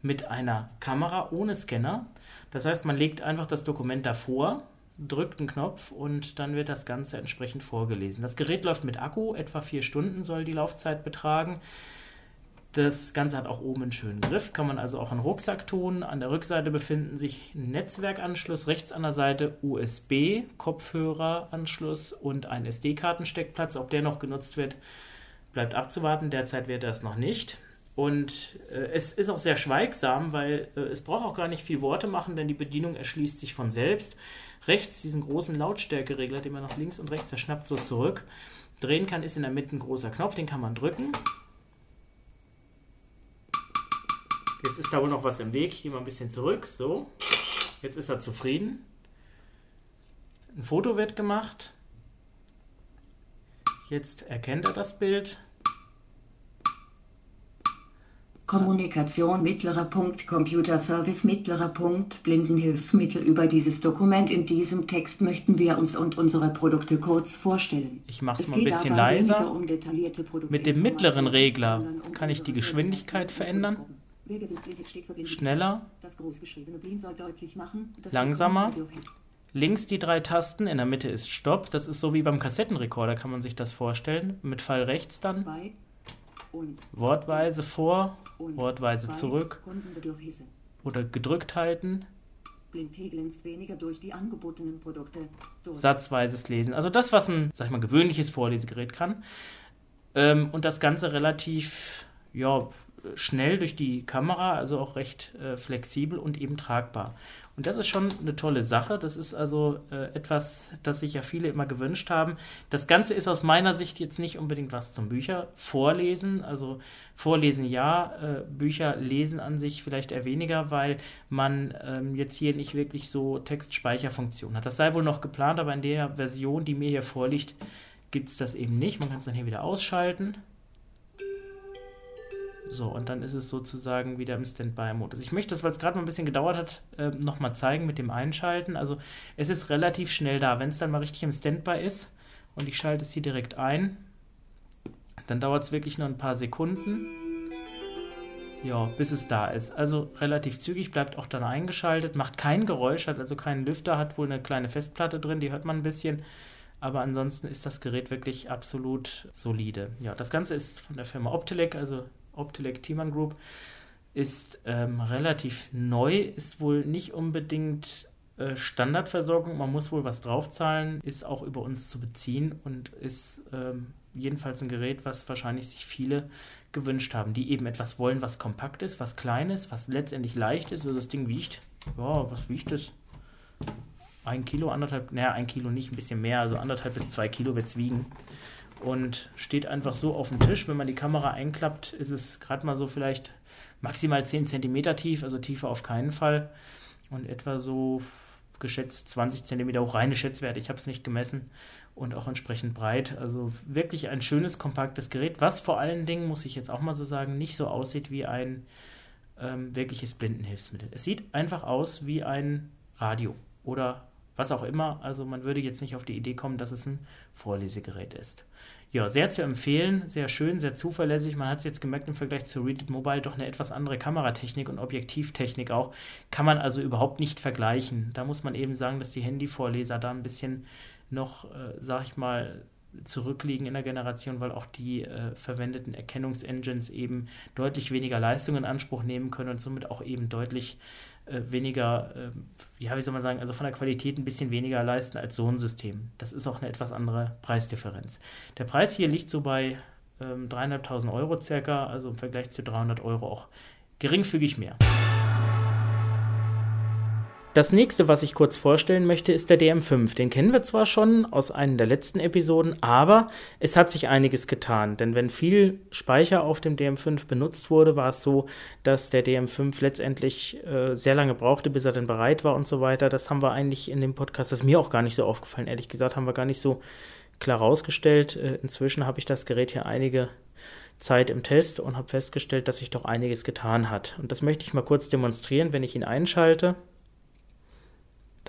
mit einer Kamera ohne Scanner. Das heißt, man legt einfach das Dokument davor, drückt einen Knopf und dann wird das Ganze entsprechend vorgelesen. Das Gerät läuft mit Akku, etwa vier Stunden soll die Laufzeit betragen. Das Ganze hat auch oben einen schönen Griff, kann man also auch einen Rucksack tun. An der Rückseite befinden sich Netzwerkanschluss, rechts an der Seite USB, Kopfhöreranschluss und ein SD-Kartensteckplatz. Ob der noch genutzt wird, bleibt abzuwarten. Derzeit wird das noch nicht. Und äh, es ist auch sehr schweigsam, weil äh, es braucht auch gar nicht viel Worte machen, denn die Bedienung erschließt sich von selbst. Rechts diesen großen Lautstärkeregler, den man nach links und rechts erschnappt, so zurück. Drehen kann, ist in der Mitte ein großer Knopf, den kann man drücken. Jetzt ist da wohl noch was im Weg. Ich gehe mal ein bisschen zurück. So. Jetzt ist er zufrieden. Ein Foto wird gemacht. Jetzt erkennt er das Bild. Kommunikation mittlerer Punkt Computerservice mittlerer Punkt Blindenhilfsmittel über dieses Dokument in diesem Text möchten wir uns und unsere Produkte kurz vorstellen. Ich mache es mal ein bisschen leiser. Um Mit dem mittleren Regler kann ich die Geschwindigkeit verändern. Schneller, langsamer. Links die drei Tasten, in der Mitte ist Stopp. Das ist so wie beim Kassettenrekorder, kann man sich das vorstellen. Mit Fall rechts dann. Wortweise vor, wortweise zurück. Oder gedrückt halten. Satzweises Lesen. Also das, was ein, sag ich mal, gewöhnliches Vorlesegerät kann. Ähm, und das Ganze relativ, ja, schnell durch die Kamera, also auch recht äh, flexibel und eben tragbar. Und das ist schon eine tolle Sache. Das ist also äh, etwas, das sich ja viele immer gewünscht haben. Das Ganze ist aus meiner Sicht jetzt nicht unbedingt was zum Bücher vorlesen. Also vorlesen ja, äh, Bücher lesen an sich vielleicht eher weniger, weil man ähm, jetzt hier nicht wirklich so Textspeicherfunktion hat. Das sei wohl noch geplant, aber in der Version, die mir hier vorliegt, gibt es das eben nicht. Man kann es dann hier wieder ausschalten. So, und dann ist es sozusagen wieder im Standby-Modus. Ich möchte das, weil es gerade mal ein bisschen gedauert hat, äh, nochmal zeigen mit dem Einschalten. Also es ist relativ schnell da. Wenn es dann mal richtig im Standby ist und ich schalte es hier direkt ein, dann dauert es wirklich nur ein paar Sekunden. Ja, bis es da ist. Also relativ zügig, bleibt auch dann eingeschaltet, macht kein Geräusch, hat also keinen Lüfter, hat wohl eine kleine Festplatte drin, die hört man ein bisschen. Aber ansonsten ist das Gerät wirklich absolut solide. Ja, das Ganze ist von der Firma Optelec, also Optelec Thiemann Group, ist ähm, relativ neu, ist wohl nicht unbedingt äh, Standardversorgung. Man muss wohl was draufzahlen, ist auch über uns zu beziehen und ist ähm, jedenfalls ein Gerät, was wahrscheinlich sich viele gewünscht haben, die eben etwas wollen, was kompakt ist, was klein ist, was letztendlich leicht ist. Also das Ding wiegt, ja, was wiegt es? Ein Kilo, anderthalb, naja, ein Kilo nicht, ein bisschen mehr, also anderthalb bis zwei Kilo wird es wiegen und steht einfach so auf dem Tisch. Wenn man die Kamera einklappt, ist es gerade mal so vielleicht maximal 10 cm tief, also tiefer auf keinen Fall. Und etwa so geschätzt 20 cm hoch, reine Schätzwerte, ich habe es nicht gemessen. Und auch entsprechend breit. Also wirklich ein schönes, kompaktes Gerät, was vor allen Dingen, muss ich jetzt auch mal so sagen, nicht so aussieht wie ein ähm, wirkliches Blindenhilfsmittel. Es sieht einfach aus wie ein Radio oder was auch immer. Also man würde jetzt nicht auf die Idee kommen, dass es ein Vorlesegerät ist. Ja, sehr zu empfehlen, sehr schön, sehr zuverlässig. Man hat es jetzt gemerkt im Vergleich zu Read Mobile doch eine etwas andere Kameratechnik und Objektivtechnik auch. Kann man also überhaupt nicht vergleichen. Da muss man eben sagen, dass die Handyvorleser da ein bisschen noch, äh, sag ich mal, zurückliegen in der Generation, weil auch die äh, verwendeten Erkennungsengines eben deutlich weniger Leistung in Anspruch nehmen können und somit auch eben deutlich äh, weniger, äh, ja, wie soll man sagen, also von der Qualität ein bisschen weniger leisten als so ein System. Das ist auch eine etwas andere Preisdifferenz. Der Preis hier liegt so bei ähm, 3.500 Euro circa, also im Vergleich zu 300 Euro auch geringfügig mehr. Das nächste, was ich kurz vorstellen möchte, ist der DM5. Den kennen wir zwar schon aus einer der letzten Episoden, aber es hat sich einiges getan. Denn wenn viel Speicher auf dem DM5 benutzt wurde, war es so, dass der DM5 letztendlich äh, sehr lange brauchte, bis er dann bereit war und so weiter. Das haben wir eigentlich in dem Podcast, das ist mir auch gar nicht so aufgefallen, ehrlich gesagt, haben wir gar nicht so klar rausgestellt. Äh, inzwischen habe ich das Gerät hier einige Zeit im Test und habe festgestellt, dass sich doch einiges getan hat. Und das möchte ich mal kurz demonstrieren, wenn ich ihn einschalte.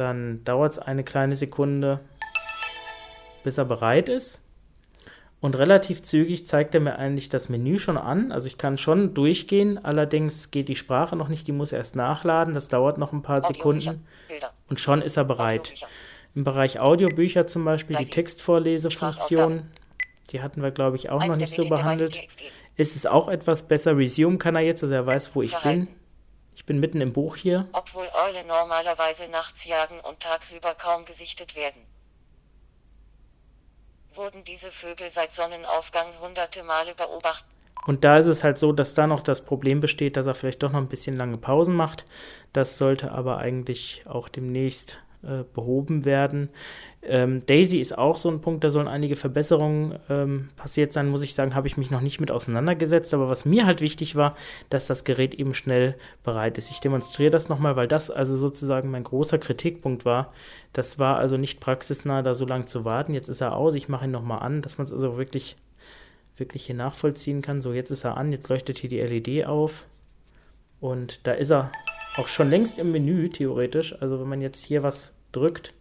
Dann dauert es eine kleine Sekunde, bis er bereit ist. Und relativ zügig zeigt er mir eigentlich das Menü schon an. Also ich kann schon durchgehen, allerdings geht die Sprache noch nicht, die muss erst nachladen. Das dauert noch ein paar Sekunden. Und schon ist er bereit. Im Bereich Audiobücher zum Beispiel die Textvorlesefunktion, die hatten wir, glaube ich, auch noch nicht so behandelt. Ist es auch etwas besser? Resume kann er jetzt, also er weiß, wo ich bin. Ich bin mitten im Buch hier. Obwohl Eule normalerweise nachts jagen und tagsüber kaum gesichtet werden. Wurden diese Vögel seit Sonnenaufgang hunderte Male beobachtet. Und da ist es halt so, dass da noch das Problem besteht, dass er vielleicht doch noch ein bisschen lange Pausen macht. Das sollte aber eigentlich auch demnächst äh, behoben werden. Ähm, Daisy ist auch so ein Punkt, da sollen einige Verbesserungen ähm, passiert sein, muss ich sagen, habe ich mich noch nicht mit auseinandergesetzt. Aber was mir halt wichtig war, dass das Gerät eben schnell bereit ist. Ich demonstriere das nochmal, weil das also sozusagen mein großer Kritikpunkt war. Das war also nicht praxisnah, da so lange zu warten. Jetzt ist er aus, ich mache ihn nochmal an, dass man es also wirklich, wirklich hier nachvollziehen kann. So, jetzt ist er an, jetzt leuchtet hier die LED auf. Und da ist er auch schon längst im Menü, theoretisch. Also wenn man jetzt hier was drückt,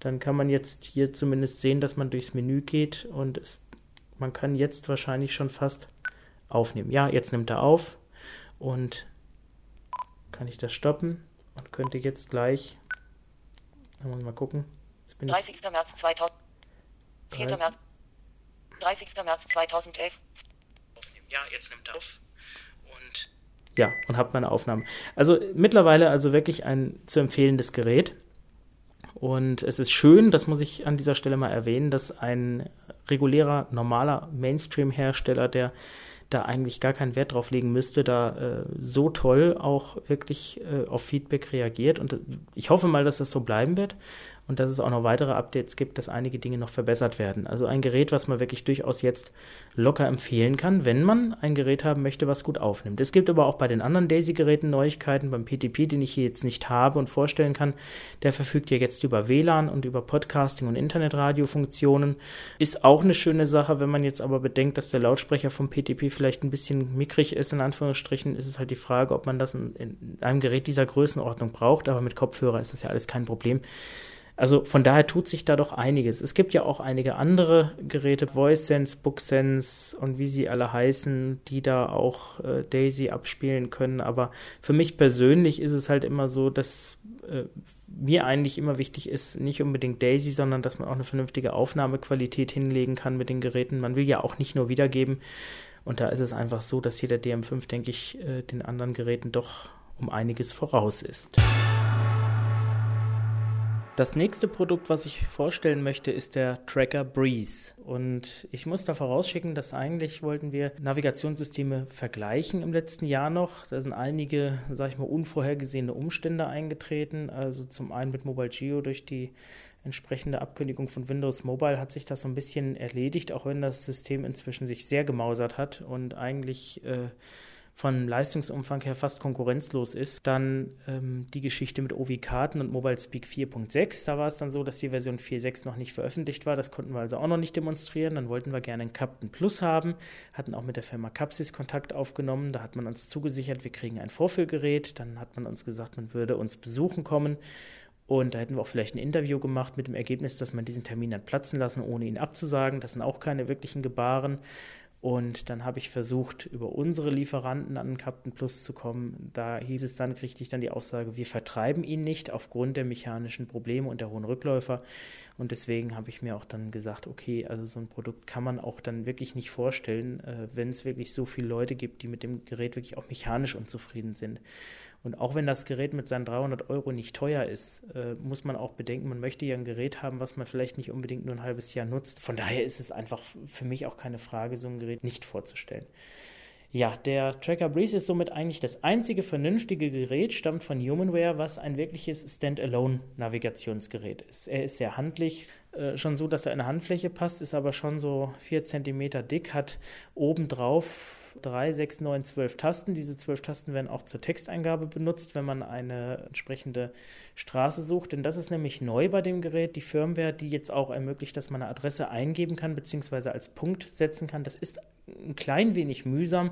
dann kann man jetzt hier zumindest sehen, dass man durchs Menü geht und es, man kann jetzt wahrscheinlich schon fast aufnehmen. Ja, jetzt nimmt er auf und kann ich das stoppen und könnte jetzt gleich, mal gucken. 30. März 2000. 4. März. 30. März 2011. Ja, jetzt nimmt er auf ja, und habe meine Aufnahme. Also mittlerweile also wirklich ein zu empfehlendes Gerät. Und es ist schön, das muss ich an dieser Stelle mal erwähnen, dass ein regulärer, normaler Mainstream-Hersteller, der da eigentlich gar keinen Wert drauf legen müsste, da äh, so toll auch wirklich äh, auf Feedback reagiert. Und ich hoffe mal, dass das so bleiben wird und dass es auch noch weitere Updates gibt, dass einige Dinge noch verbessert werden. Also ein Gerät, was man wirklich durchaus jetzt locker empfehlen kann, wenn man ein Gerät haben möchte, was gut aufnimmt. Es gibt aber auch bei den anderen Daisy-Geräten Neuigkeiten. Beim PTP, den ich hier jetzt nicht habe und vorstellen kann, der verfügt ja jetzt über WLAN und über Podcasting und Internetradio-Funktionen. Ist auch eine schöne Sache, wenn man jetzt aber bedenkt, dass der Lautsprecher vom PTP vielleicht ein bisschen mickrig ist, in Anführungsstrichen, ist es halt die Frage, ob man das in, in einem Gerät dieser Größenordnung braucht. Aber mit Kopfhörer ist das ja alles kein Problem. Also von daher tut sich da doch einiges. Es gibt ja auch einige andere Geräte, VoiceSense, BookSense und wie sie alle heißen, die da auch äh, Daisy abspielen können. Aber für mich persönlich ist es halt immer so, dass äh, mir eigentlich immer wichtig ist, nicht unbedingt Daisy, sondern dass man auch eine vernünftige Aufnahmequalität hinlegen kann mit den Geräten. Man will ja auch nicht nur wiedergeben. Und da ist es einfach so, dass hier der DM5, denke ich, äh, den anderen Geräten doch um einiges voraus ist. Das nächste Produkt, was ich vorstellen möchte, ist der Tracker Breeze. Und ich muss da vorausschicken, dass eigentlich wollten wir Navigationssysteme vergleichen im letzten Jahr noch. Da sind einige, sag ich mal, unvorhergesehene Umstände eingetreten. Also zum einen mit Mobile Geo durch die entsprechende Abkündigung von Windows Mobile hat sich das so ein bisschen erledigt, auch wenn das System inzwischen sich sehr gemausert hat und eigentlich äh, von Leistungsumfang her fast konkurrenzlos ist. Dann ähm, die Geschichte mit OV-Karten und Mobile Speak 4.6. Da war es dann so, dass die Version 4.6 noch nicht veröffentlicht war. Das konnten wir also auch noch nicht demonstrieren. Dann wollten wir gerne einen Captain Plus haben, hatten auch mit der Firma Capsys Kontakt aufgenommen. Da hat man uns zugesichert, wir kriegen ein Vorführgerät. Dann hat man uns gesagt, man würde uns besuchen kommen. Und da hätten wir auch vielleicht ein Interview gemacht mit dem Ergebnis, dass man diesen Termin dann platzen lassen, ohne ihn abzusagen. Das sind auch keine wirklichen Gebaren. Und dann habe ich versucht, über unsere Lieferanten an Captain Plus zu kommen. Da hieß es dann, kriegte ich dann die Aussage, wir vertreiben ihn nicht aufgrund der mechanischen Probleme und der hohen Rückläufer. Und deswegen habe ich mir auch dann gesagt, okay, also so ein Produkt kann man auch dann wirklich nicht vorstellen, äh, wenn es wirklich so viele Leute gibt, die mit dem Gerät wirklich auch mechanisch unzufrieden sind. Und auch wenn das Gerät mit seinen 300 Euro nicht teuer ist, äh, muss man auch bedenken, man möchte ja ein Gerät haben, was man vielleicht nicht unbedingt nur ein halbes Jahr nutzt. Von daher ist es einfach für mich auch keine Frage, so ein Gerät nicht vorzustellen. Ja, der Tracker Breeze ist somit eigentlich das einzige vernünftige Gerät, stammt von Humanware, was ein wirkliches Standalone-Navigationsgerät ist. Er ist sehr handlich, äh, schon so, dass er in eine Handfläche passt, ist aber schon so 4 cm dick, hat obendrauf 3, 6, 9, 12 Tasten. Diese 12 Tasten werden auch zur Texteingabe benutzt, wenn man eine entsprechende Straße sucht. Denn das ist nämlich neu bei dem Gerät, die Firmware, die jetzt auch ermöglicht, dass man eine Adresse eingeben kann bzw. als Punkt setzen kann. Das ist ein klein wenig mühsam,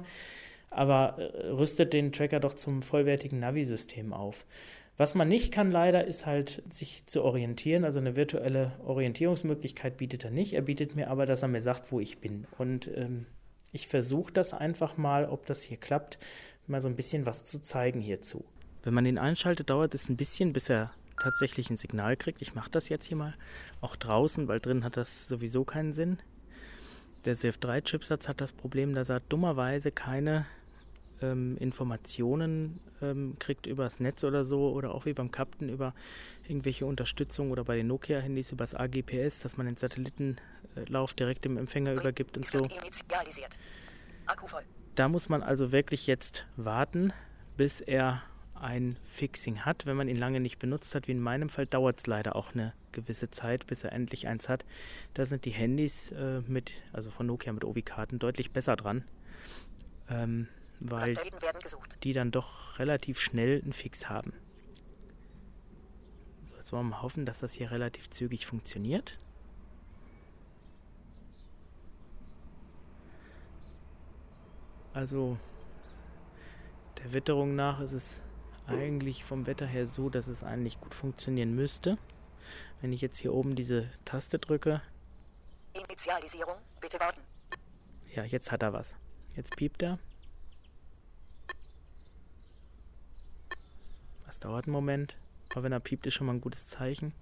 aber äh, rüstet den Tracker doch zum vollwertigen Navi-System auf. Was man nicht kann leider, ist halt sich zu orientieren. Also eine virtuelle Orientierungsmöglichkeit bietet er nicht. Er bietet mir aber, dass er mir sagt, wo ich bin. Und ähm, ich versuche das einfach mal, ob das hier klappt, mal so ein bisschen was zu zeigen hierzu. Wenn man ihn einschaltet, dauert es ein bisschen, bis er tatsächlich ein Signal kriegt. Ich mache das jetzt hier mal auch draußen, weil drin hat das sowieso keinen Sinn. Der CF3-Chipsatz hat das Problem, dass er dummerweise keine ähm, Informationen ähm, kriegt übers Netz oder so oder auch wie beim Captain über irgendwelche Unterstützung oder bei den Nokia-Handys über das AGPS, dass man den Satellitenlauf direkt dem Empfänger übergibt und so. Da muss man also wirklich jetzt warten, bis er ein Fixing hat. Wenn man ihn lange nicht benutzt hat, wie in meinem Fall, dauert es leider auch eine gewisse Zeit, bis er endlich eins hat. Da sind die Handys äh, mit, also von Nokia mit Ovi-Karten deutlich besser dran. Ähm, weil die dann doch relativ schnell einen Fix haben. So, jetzt wollen wir mal hoffen, dass das hier relativ zügig funktioniert. Also der Witterung nach ist es eigentlich vom Wetter her so, dass es eigentlich gut funktionieren müsste. Wenn ich jetzt hier oben diese Taste drücke. Initialisierung, bitte warten. Ja, jetzt hat er was. Jetzt piept er. Das dauert einen Moment, aber wenn er piept, ist schon mal ein gutes Zeichen.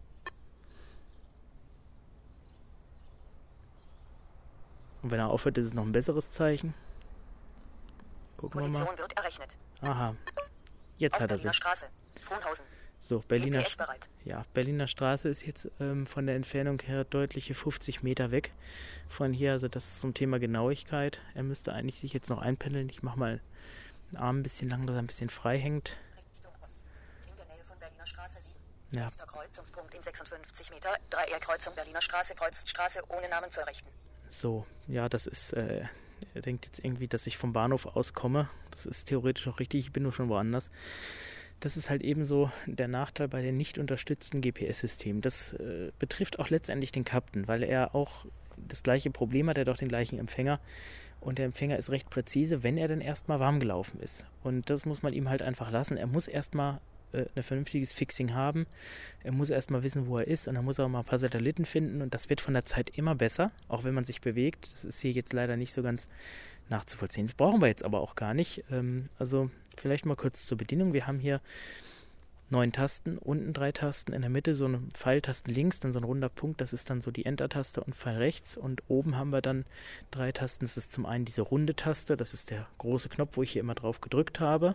Und wenn er aufhört, ist es noch ein besseres Zeichen. Gucken Position wir mal. wird errechnet. Aha. Jetzt Auf hat er Berliner sich. Straße. Frohnhausen. So, Berliner, ja, Berliner Straße ist jetzt ähm, von der Entfernung her deutliche 50 Meter weg von hier. Also das ist zum Thema Genauigkeit. Er müsste eigentlich sich jetzt noch einpendeln. Ich mache mal den Arm ein bisschen lang, dass er ein bisschen frei hängt. Ja. Kreuzungspunkt in 56 Meter. 3R-Kreuzung Berliner Straße, kreuzt Straße ohne Namen zu errichten. So, ja, das ist, äh, er denkt jetzt irgendwie, dass ich vom Bahnhof auskomme. Das ist theoretisch auch richtig, ich bin nur schon woanders. Das ist halt ebenso der Nachteil bei den nicht unterstützten GPS-Systemen. Das äh, betrifft auch letztendlich den Captain, weil er auch das gleiche Problem hat, er hat auch den gleichen Empfänger. Und der Empfänger ist recht präzise, wenn er dann erstmal warm gelaufen ist. Und das muss man ihm halt einfach lassen. Er muss erstmal äh, ein vernünftiges Fixing haben. Er muss erstmal wissen, wo er ist und dann muss er auch mal ein paar Satelliten finden und das wird von der Zeit immer besser, auch wenn man sich bewegt. Das ist hier jetzt leider nicht so ganz nachzuvollziehen. Das brauchen wir jetzt aber auch gar nicht. Ähm, also vielleicht mal kurz zur Bedienung. Wir haben hier neun Tasten, unten drei Tasten, in der Mitte so eine Pfeiltasten links, dann so ein runder Punkt, das ist dann so die Enter-Taste und Pfeil rechts und oben haben wir dann drei Tasten, das ist zum einen diese runde Taste, das ist der große Knopf, wo ich hier immer drauf gedrückt habe.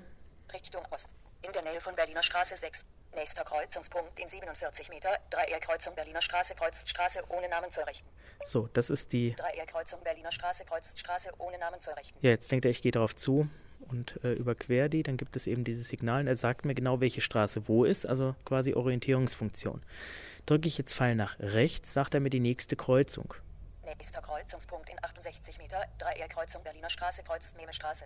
Richtung Ost. In der Nähe von Berliner Straße 6. Nächster Kreuzungspunkt in 47 Meter. 3R-Kreuzung Berliner Straße kreuzt Straße ohne Namen zu errichten. So, das ist die. 3R-Kreuzung Berliner Straße kreuzt Straße ohne Namen zu errichten. Ja, jetzt denkt er, ich gehe darauf zu und äh, überquer die. Dann gibt es eben dieses Signal und er sagt mir genau, welche Straße wo ist, also quasi Orientierungsfunktion. Drücke ich jetzt Pfeil nach rechts, sagt er mir die nächste Kreuzung. Nächster Kreuzungspunkt in 68 Meter. 3R-Kreuzung Berliner Straße kreuzt Meme Straße.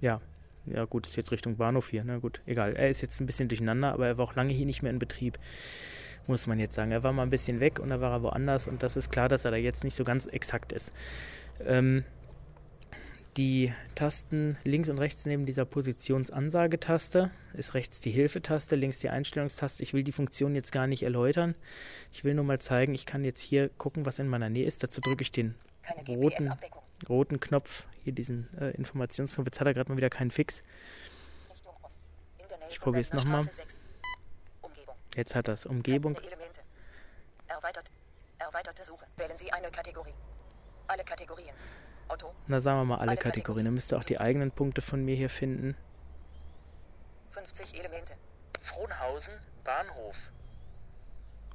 Ja, ja gut, ist jetzt Richtung Bahnhof hier, na ne? gut, egal. Er ist jetzt ein bisschen durcheinander, aber er war auch lange hier nicht mehr in Betrieb, muss man jetzt sagen. Er war mal ein bisschen weg und da war er woanders und das ist klar, dass er da jetzt nicht so ganz exakt ist. Ähm, die Tasten links und rechts neben dieser Positionsansagetaste ist rechts die Hilfetaste, links die Einstellungstaste. Ich will die Funktion jetzt gar nicht erläutern. Ich will nur mal zeigen, ich kann jetzt hier gucken, was in meiner Nähe ist. Dazu drücke ich den roten roten Knopf, hier diesen äh, Informationsknopf. Jetzt hat er gerade mal wieder keinen Fix. Ich probiere es nochmal. Jetzt hat er es. Umgebung. Erweitert. Erweiterte Suche. Wählen Sie eine Kategorie. Alle Kategorien. Auto. Na, sagen wir mal alle, alle Kategorien. Kategorien. Dann müsst ihr auch die eigenen Punkte von mir hier finden. 50 Elemente. Frohnhausen, Bahnhof.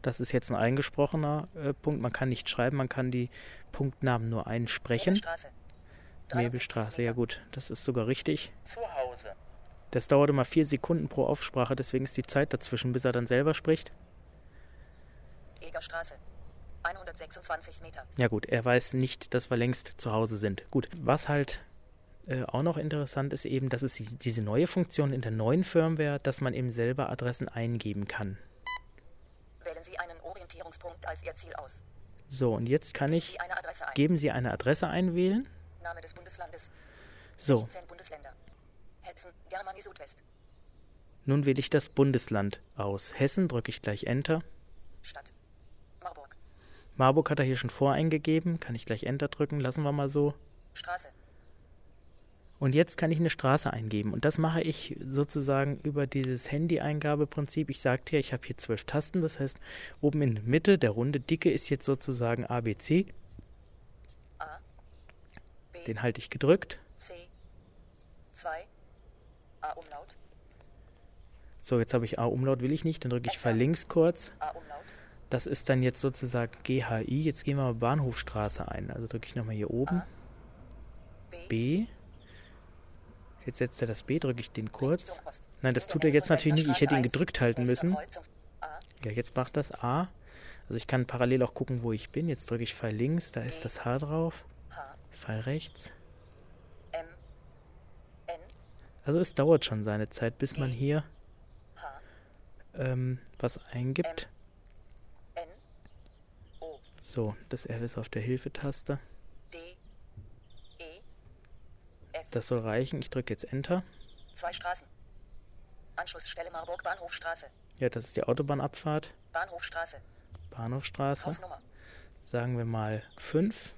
Das ist jetzt ein eingesprochener äh, Punkt. Man kann nicht schreiben, man kann die Punktnamen nur einsprechen. Mebelstraße, ja gut, das ist sogar richtig. Zu Hause. Das dauert immer vier Sekunden pro Aufsprache, deswegen ist die Zeit dazwischen, bis er dann selber spricht. Egerstraße. 126 Meter. Ja gut, er weiß nicht, dass wir längst zu Hause sind. Gut, was halt äh, auch noch interessant ist eben, dass es die- diese neue Funktion in der neuen Firmware, dass man eben selber Adressen eingeben kann. Orientierungspunkt als Ihr Ziel aus. So, und jetzt kann ich, Sie geben Sie eine Adresse einwählen. Name des Bundeslandes. So, 16 Bundesländer. Hessen, Germany Südwest. nun wähle ich das Bundesland aus. Hessen drücke ich gleich Enter. Stadt. Marburg. Marburg hat er hier schon voreingegeben, kann ich gleich Enter drücken, lassen wir mal so. Straße. Und jetzt kann ich eine Straße eingeben. Und das mache ich sozusagen über dieses Handy-Eingabeprinzip. Ich sagte ja, ich habe hier zwölf Tasten. Das heißt, oben in der Mitte, der runde Dicke, ist jetzt sozusagen ABC. A. B. Den halte ich gedrückt. C. 2. A Umlaut. So, jetzt habe ich A-Umlaut, will ich nicht. Dann drücke ich Pfeil links kurz. A. Das ist dann jetzt sozusagen GHI. Jetzt gehen wir mal Bahnhofstraße ein. Also drücke ich nochmal hier oben. B. B. Jetzt setzt er das B, drücke ich den kurz. Nein, das tut er jetzt natürlich nicht. Ich hätte ihn gedrückt halten 1, müssen. Ja, jetzt macht das A. Also ich kann parallel auch gucken, wo ich bin. Jetzt drücke ich Pfeil links, da ist das H drauf. Pfeil rechts. Also es dauert schon seine Zeit, bis man hier ähm, was eingibt. So, das F ist auf der Hilfetaste. D. Das soll reichen. Ich drücke jetzt Enter. Zwei Straßen. Anschlussstelle Marburg Bahnhofstraße. Ja, das ist die Autobahnabfahrt. Bahnhofstraße. Bahnhofstraße. Hausnummer. Sagen wir mal 5.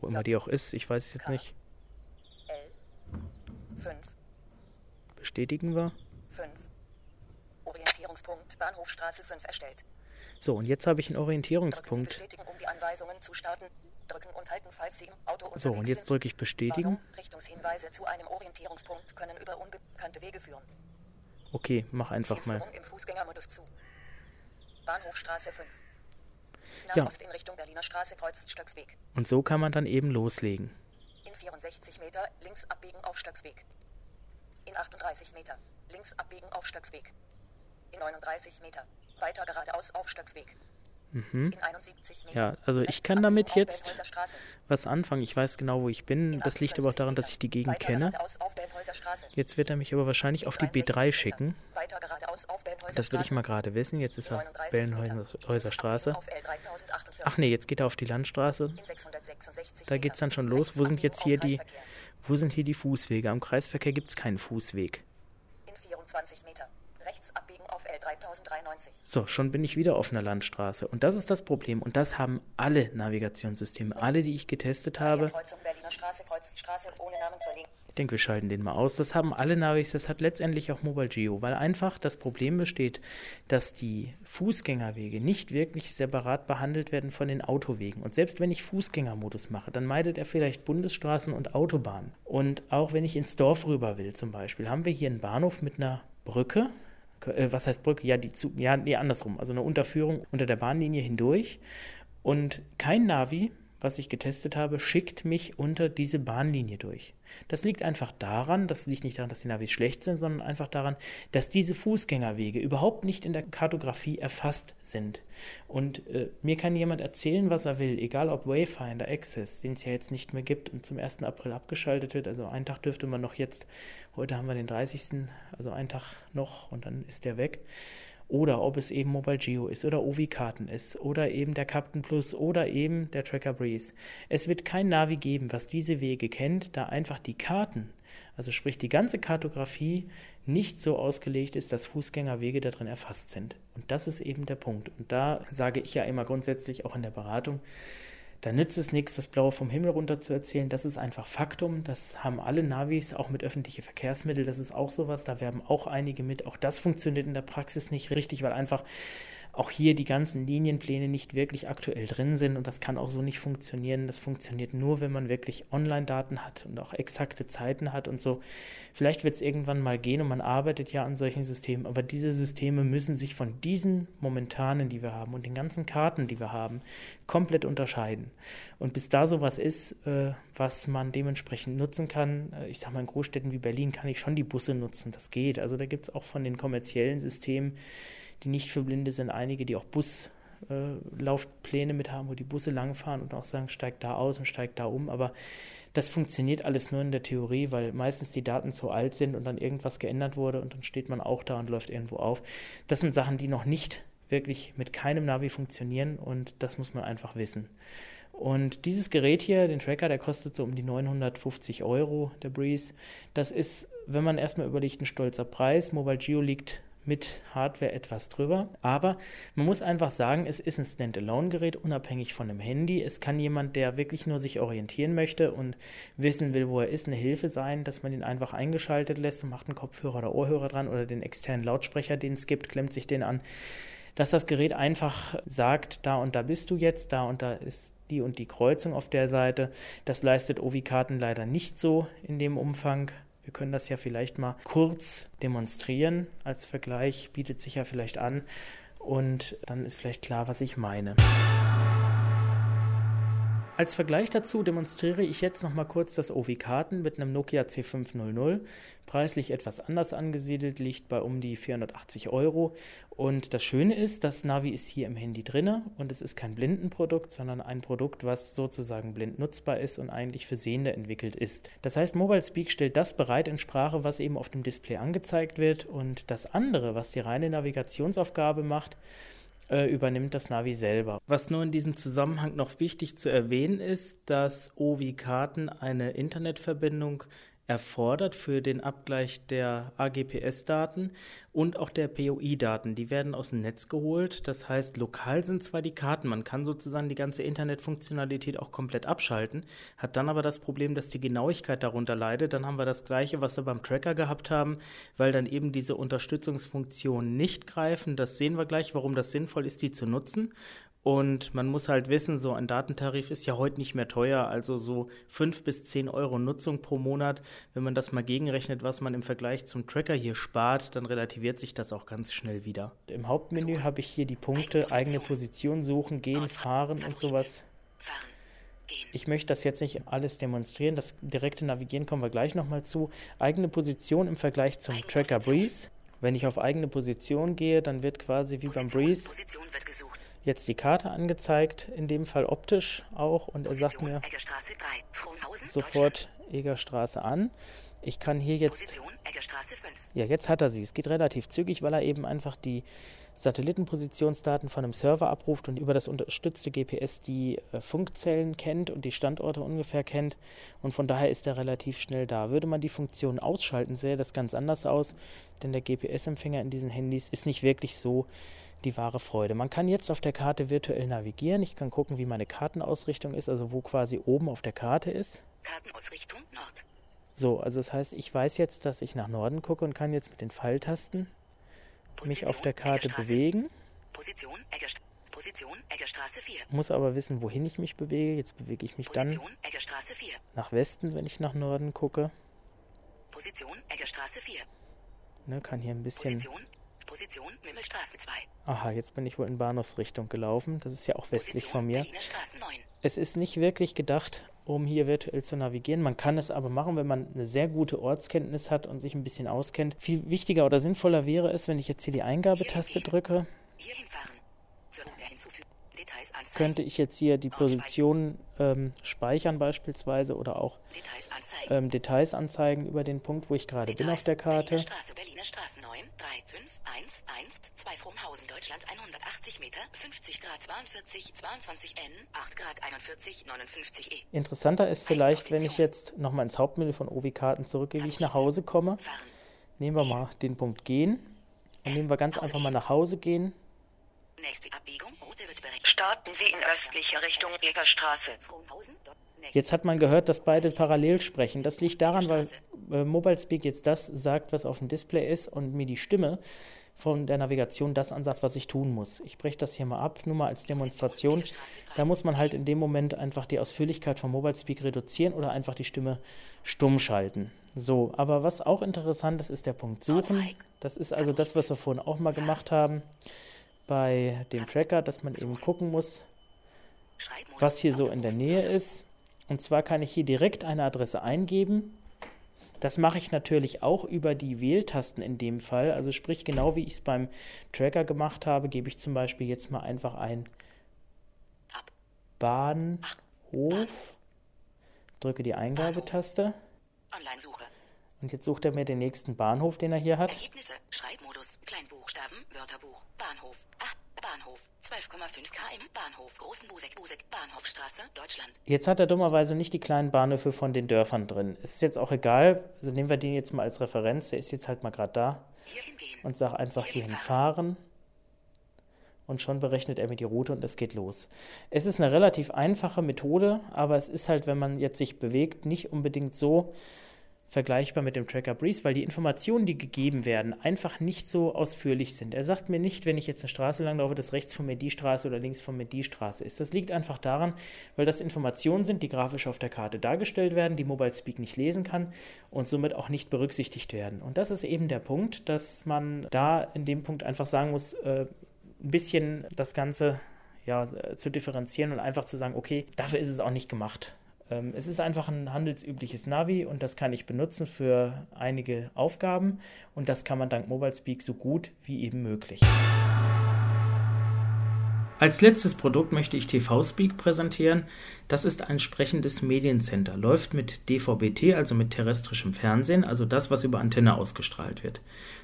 Wo immer die auch ist, ich weiß es jetzt K. nicht. L. 5. Bestätigen wir. 5. Orientierungspunkt Bahnhofstraße 5 erstellt. So, und jetzt habe ich einen Orientierungspunkt. bestätigen, um die Anweisungen zu starten. Drücken und halten, falls Sie im Auto unterwegs So, und jetzt drücke ich bestätigen. Warnung, Richtungshinweise zu einem Orientierungspunkt können über unbekannte Wege führen. Okay, mach einfach mal. Im Fußgängermodus zu. Bahnhofstraße 5. Nach Ja. Ost in Richtung Berliner Straße kreuzt Stöcksweg. Und so kann man dann eben loslegen. In 64 Meter links abbiegen auf Stöcksweg. In 38 Meter links abbiegen auf Stöcksweg. In 39 Meter weiter geradeaus auf Stöcksweg. In 71 Meter. Mhm. Ja, also ich kann damit jetzt was anfangen. Ich weiß genau, wo ich bin. In Das liegt aber auch 58 daran, dass ich die Gegend kenne. Jetzt wird er mich aber wahrscheinlich auf die 63 B3 Meter schicken. Das will ich mal gerade wissen. Jetzt ist er 39 Meter. Bellenhäuser Straße. abbiegen auf L3048. Ach nee, jetzt geht er auf die Landstraße. In 666 Da geht's Meter. dann schon los. Wo sind jetzt hier die, wo sind hier die Fußwege? Am Kreisverkehr gibt es keinen Fußweg. In 24 Meter. Rechts abbiegen auf L3093. So, schon bin ich wieder auf einer Landstraße. Und das ist das Problem. Und das haben alle Navigationssysteme, alle, die ich getestet habe. Kreuzung Berliner Straße kreuzt Straße. Ich denke, wir schalten den mal aus. Das haben alle Navis, das hat letztendlich auch Mobile Geo, weil einfach das Problem besteht, dass die Fußgängerwege nicht wirklich separat behandelt werden von den Autowegen. Und selbst wenn ich Fußgängermodus mache, dann meidet er vielleicht Bundesstraßen und Autobahnen. Und auch wenn ich ins Dorf rüber will, zum Beispiel, haben wir hier einen Bahnhof mit einer Brücke. Äh, was heißt Brücke? Ja, die zu, ja, nee, andersrum. Also eine Unterführung unter der Bahnlinie hindurch. Und kein Navi, was ich getestet habe, schickt mich unter diese Bahnlinie durch. Das liegt einfach daran, das liegt nicht daran, dass die Navis schlecht sind, sondern einfach daran, dass diese Fußgängerwege überhaupt nicht in der Kartografie erfasst sind. Und äh, mir kann jemand erzählen, was er will, egal ob Wayfinder, Access, den es ja jetzt nicht mehr gibt und zum 1. April abgeschaltet wird. Also einen Tag dürfte man noch jetzt, heute haben wir den 30., also einen Tag noch und dann ist der weg oder ob es eben Mobile Geo ist oder Ovi-Karten ist oder eben der Captain Plus oder eben der Tracker Breeze. Es wird kein Navi geben, was diese Wege kennt, da einfach die Karten, also sprich die ganze Kartografie, nicht so ausgelegt ist, dass Fußgängerwege da drin erfasst sind. Und das ist eben der Punkt. Und da sage ich ja immer grundsätzlich auch in der Beratung, da nützt es nichts, das Blaue vom Himmel runter zu erzählen. Das ist einfach Faktum. Das haben alle Navis, auch mit öffentlichen Verkehrsmitteln. Das ist auch sowas. Da werben auch einige mit. Auch das funktioniert in der Praxis nicht richtig, weil einfach auch hier die ganzen Linienpläne nicht wirklich aktuell drin sind und das kann auch so nicht funktionieren. Das funktioniert nur, wenn man wirklich Online-Daten hat und auch exakte Zeiten hat und so. Vielleicht wird es irgendwann mal gehen und man arbeitet ja an solchen Systemen, aber diese Systeme müssen sich von diesen momentanen, die wir haben und den ganzen Karten, die wir haben, komplett unterscheiden. Und bis da sowas ist, äh, was man dementsprechend nutzen kann, äh, ich sage mal in Großstädten wie Berlin kann ich schon die Busse nutzen, das geht. Also da gibt es auch von den kommerziellen Systemen, die nicht für Blinde sind, einige, die auch Buslaufpläne äh, mit haben, wo die Busse langfahren und auch sagen, steigt da aus und steigt da um. Aber das funktioniert alles nur in der Theorie, weil meistens die Daten so alt sind und dann irgendwas geändert wurde und dann steht man auch da und läuft irgendwo auf. Das sind Sachen, die noch nicht wirklich mit keinem Navi funktionieren und das muss man einfach wissen. Und dieses Gerät hier, den Tracker, der kostet so um die 950 Euro, der Breeze. Das ist, wenn man erstmal überlegt, ein stolzer Preis. Mobile Geo liegt mit Hardware etwas drüber. Aber man muss einfach sagen, es ist ein Standalone-Gerät, unabhängig von einem Handy. Es kann jemand, der wirklich nur sich orientieren möchte und wissen will, wo er ist, eine Hilfe sein, dass man ihn einfach eingeschaltet lässt und macht einen Kopfhörer oder Ohrhörer dran oder den externen Lautsprecher, den es gibt, klemmt sich den an. Dass das Gerät einfach sagt, da und da bist du jetzt, da und da ist die und die Kreuzung auf der Seite. Das leistet Ovi-Karten leider nicht so in dem Umfang. Wir können das ja vielleicht mal kurz demonstrieren. Als Vergleich bietet sich ja vielleicht an und dann ist vielleicht klar, was ich meine. Als Vergleich dazu demonstriere ich jetzt noch mal kurz das Ovi-Karten mit einem Nokia C500. Preislich etwas anders angesiedelt, liegt bei um die 480 Euro. Und das Schöne ist, das Navi ist hier im Handy drin und es ist kein Blindenprodukt, sondern ein Produkt, was sozusagen blind nutzbar ist und eigentlich für Sehende entwickelt ist. Das heißt, Mobile Speak stellt das bereit in Sprache, was eben auf dem Display angezeigt wird und das andere, was die reine Navigationsaufgabe macht, äh, übernimmt das Navi selber. Was nur in diesem Zusammenhang noch wichtig zu erwähnen ist, dass Ovi Karten eine Internetverbindung erfordert für den Abgleich der AGPS-Daten und auch der POI-Daten. Die werden aus dem Netz geholt. Das heißt, lokal sind zwar die Karten, man kann sozusagen die ganze Internetfunktionalität auch komplett abschalten, hat dann aber das Problem, dass die Genauigkeit darunter leidet. Dann haben wir das gleiche, was wir beim Tracker gehabt haben, weil dann eben diese Unterstützungsfunktionen nicht greifen. Das sehen wir gleich, warum das sinnvoll ist, die zu nutzen. Und man muss halt wissen, so ein Datentarif ist ja heute nicht mehr teuer, also so fünf bis zehn Euro Nutzung pro Monat. Wenn man das mal gegenrechnet, was man im Vergleich zum Tracker hier spart, dann relativiert sich das auch ganz schnell wieder. Im Hauptmenü habe ich hier die Punkte eigene Position suchen, gehen, fahren und sowas. Ich möchte das jetzt nicht alles demonstrieren. Das direkte Navigieren kommen wir gleich nochmal zu. Eigene Position im Vergleich zum Tracker Breeze. Wenn ich auf eigene Position gehe, dann wird quasi wie beim Breeze jetzt die Karte angezeigt, in dem Fall optisch auch, und er sagt mir sofort Egerstraße an. Ich kann hier jetzt. Ja, jetzt hat er sie. Es geht relativ zügig, weil er eben einfach die Satellitenpositionsdaten von einem Server abruft und über das unterstützte GPS die äh, Funkzellen kennt und die Standorte ungefähr kennt. Und von daher ist er relativ schnell da. Würde man die Funktion ausschalten, sähe das ganz anders aus, denn der GPS-Empfänger in diesen Handys ist nicht wirklich so die wahre Freude. Man kann jetzt auf der Karte virtuell navigieren. Ich kann gucken, wie meine Kartenausrichtung ist, also wo quasi oben auf der Karte ist. Kartenausrichtung Nord. So, also das heißt, ich weiß jetzt, dass ich nach Norden gucke und kann jetzt mit den Pfeiltasten mich auf der Karte bewegen. Position, Eggerst Position Eggerstraße 4. Muss aber wissen, wohin ich mich bewege. Jetzt bewege ich mich Position, dann Eggerstraße 4. nach Westen, wenn ich nach Norden gucke. Position Eggerstraße 4. Ne, kann hier ein bisschen Position Position Mimmelstraße 2. Aha, jetzt bin ich wohl in Bahnhofsrichtung gelaufen. Das ist ja auch westlich Position von mir. Es ist nicht wirklich gedacht, um hier virtuell zu navigieren. Man kann es aber machen, wenn man eine sehr gute Ortskenntnis hat und sich ein bisschen auskennt. Viel wichtiger oder sinnvoller wäre es, wenn ich jetzt hier die Eingabetaste drücke. Hier hinfahren. Zur Route hinzufügen könnte ich jetzt hier die Position ähm, speichern beispielsweise oder auch Details anzeigen. Ähm, Details anzeigen über den Punkt, wo ich gerade bin auf der Karte. Berliner Straße, Berliner Straße 9, 3, 5, 1, 1, 2 Frohnhausen, Deutschland 180 Meter, 50 Grad 42, 22 N, 8 Grad 41, 59 E. Interessanter ist vielleicht, wenn ich jetzt nochmal ins Hauptmenü von OV-Karten zurückgehe, wie ich nach Hause komme. Nehmen wir mal den Punkt gehen. Und nehmen wir ganz einfach mal nach Hause gehen. Nächste Abbiegung, Route wird berechnet. Starten Sie in östlicher Richtung Egerstraße. Jetzt hat man gehört, dass beide parallel sprechen. Das liegt daran, weil äh, Mobile Speak jetzt das sagt, was auf dem Display ist und mir die Stimme von der Navigation das ansagt, was ich tun muss. Ich breche das hier mal ab, nur mal als Demonstration. Da muss man halt in dem Moment einfach die Ausführlichkeit vom Mobile Speak reduzieren oder einfach die Stimme stumm schalten. So, aber was auch interessant ist, ist der Punkt Suchen. Das ist also das, was wir vorhin auch mal gemacht haben bei dem Tracker, dass man eben gucken muss, was hier so in der Nähe ist. Und zwar kann ich hier direkt eine Adresse eingeben das mache ich natürlich auch über die Wähltasten in dem Fall. Also sprich, genau wie ich es beim Tracker gemacht habe, gebe ich zum Beispiel jetzt mal einfach ein Bahnhof, drücke die Eingabetaste. Online-Suche. Und jetzt sucht er mir den nächsten Bahnhof, den er hier hat. Ergebnisse, Schreibmodus, Kleinbuchstaben, Wörterbuch, Bahnhof. Ach, Bahnhof, 12,5 km, Bahnhof, Großen Busek, Busek, Bahnhofstraße, Deutschland. Jetzt hat er dummerweise nicht die kleinen Bahnhöfe von den Dörfern drin. Ist jetzt auch egal, also nehmen wir den jetzt mal als Referenz, der ist jetzt halt mal gerade da. Und sag einfach hierhin fahren. Und schon berechnet er mir die Route und es geht los. Es ist eine relativ einfache Methode, aber es ist halt, wenn man jetzt sich bewegt, nicht unbedingt so, vergleichbar mit dem Tracker Breeze, weil die Informationen, die gegeben werden, einfach nicht so ausführlich sind. Er sagt mir nicht, wenn ich jetzt eine Straße lang laufe, dass rechts von mir die Straße oder links von mir die Straße ist. Das liegt einfach daran, weil das Informationen sind, die grafisch auf der Karte dargestellt werden, die Mobile Speak nicht lesen kann und somit auch nicht berücksichtigt werden. Und das ist eben der Punkt, dass man da in dem Punkt einfach sagen muss, äh, ein bisschen das Ganze ja, äh, zu differenzieren und einfach zu sagen, okay, dafür ist es auch nicht gemacht. Ähm, es ist einfach ein handelsübliches Navi und das kann ich benutzen für einige Aufgaben und das kann man dank Mobile Speak so gut wie eben möglich. Als letztes Produkt möchte ich TV Speak präsentieren. Das ist ein sprechendes Mediencenter, läuft mit DVB-T, also mit terrestrischem Fernsehen, also das, was über Antenne ausgestrahlt wird.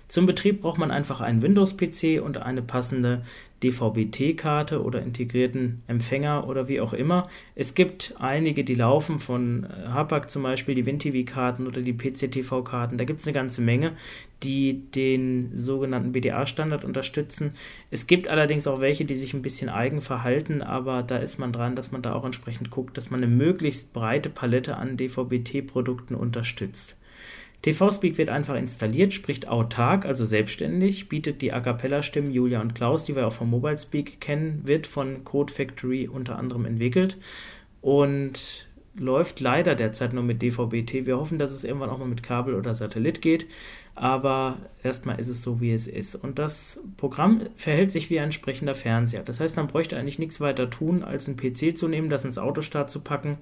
Zum Betrieb braucht man einfach einen Windows-PC und eine passende DVB-T-Karte oder integrierten Empfänger oder wie auch immer. Es gibt einige, die laufen von äh, Hapag zum Beispiel, die WinTV-Karten oder die PC-TV-Karten. Da gibt es eine ganze Menge, die den sogenannten BDA-Standard unterstützen. Es gibt allerdings auch welche, die sich ein bisschen eigen verhalten, aber da ist man dran, dass man da auch entsprechend guckt, dass man eine möglichst breite Palette an DVB-T-Produkten unterstützt. TV-Speak wird einfach installiert, spricht autark, also selbstständig, bietet die A Cappella-Stimmen Julia und Klaus, die wir auch vom Mobile Speak kennen, wird von Code Factory unter anderem entwickelt und läuft leider derzeit nur mit DVB-T. Wir hoffen, dass es irgendwann auch mal mit Kabel oder Satellit geht, aber erstmal ist es so, wie es ist. Und das Programm verhält sich wie ein sprechender Fernseher. Das heißt, man bräuchte eigentlich nichts weiter tun, als einen PC zu nehmen, das ins Autostart zu packen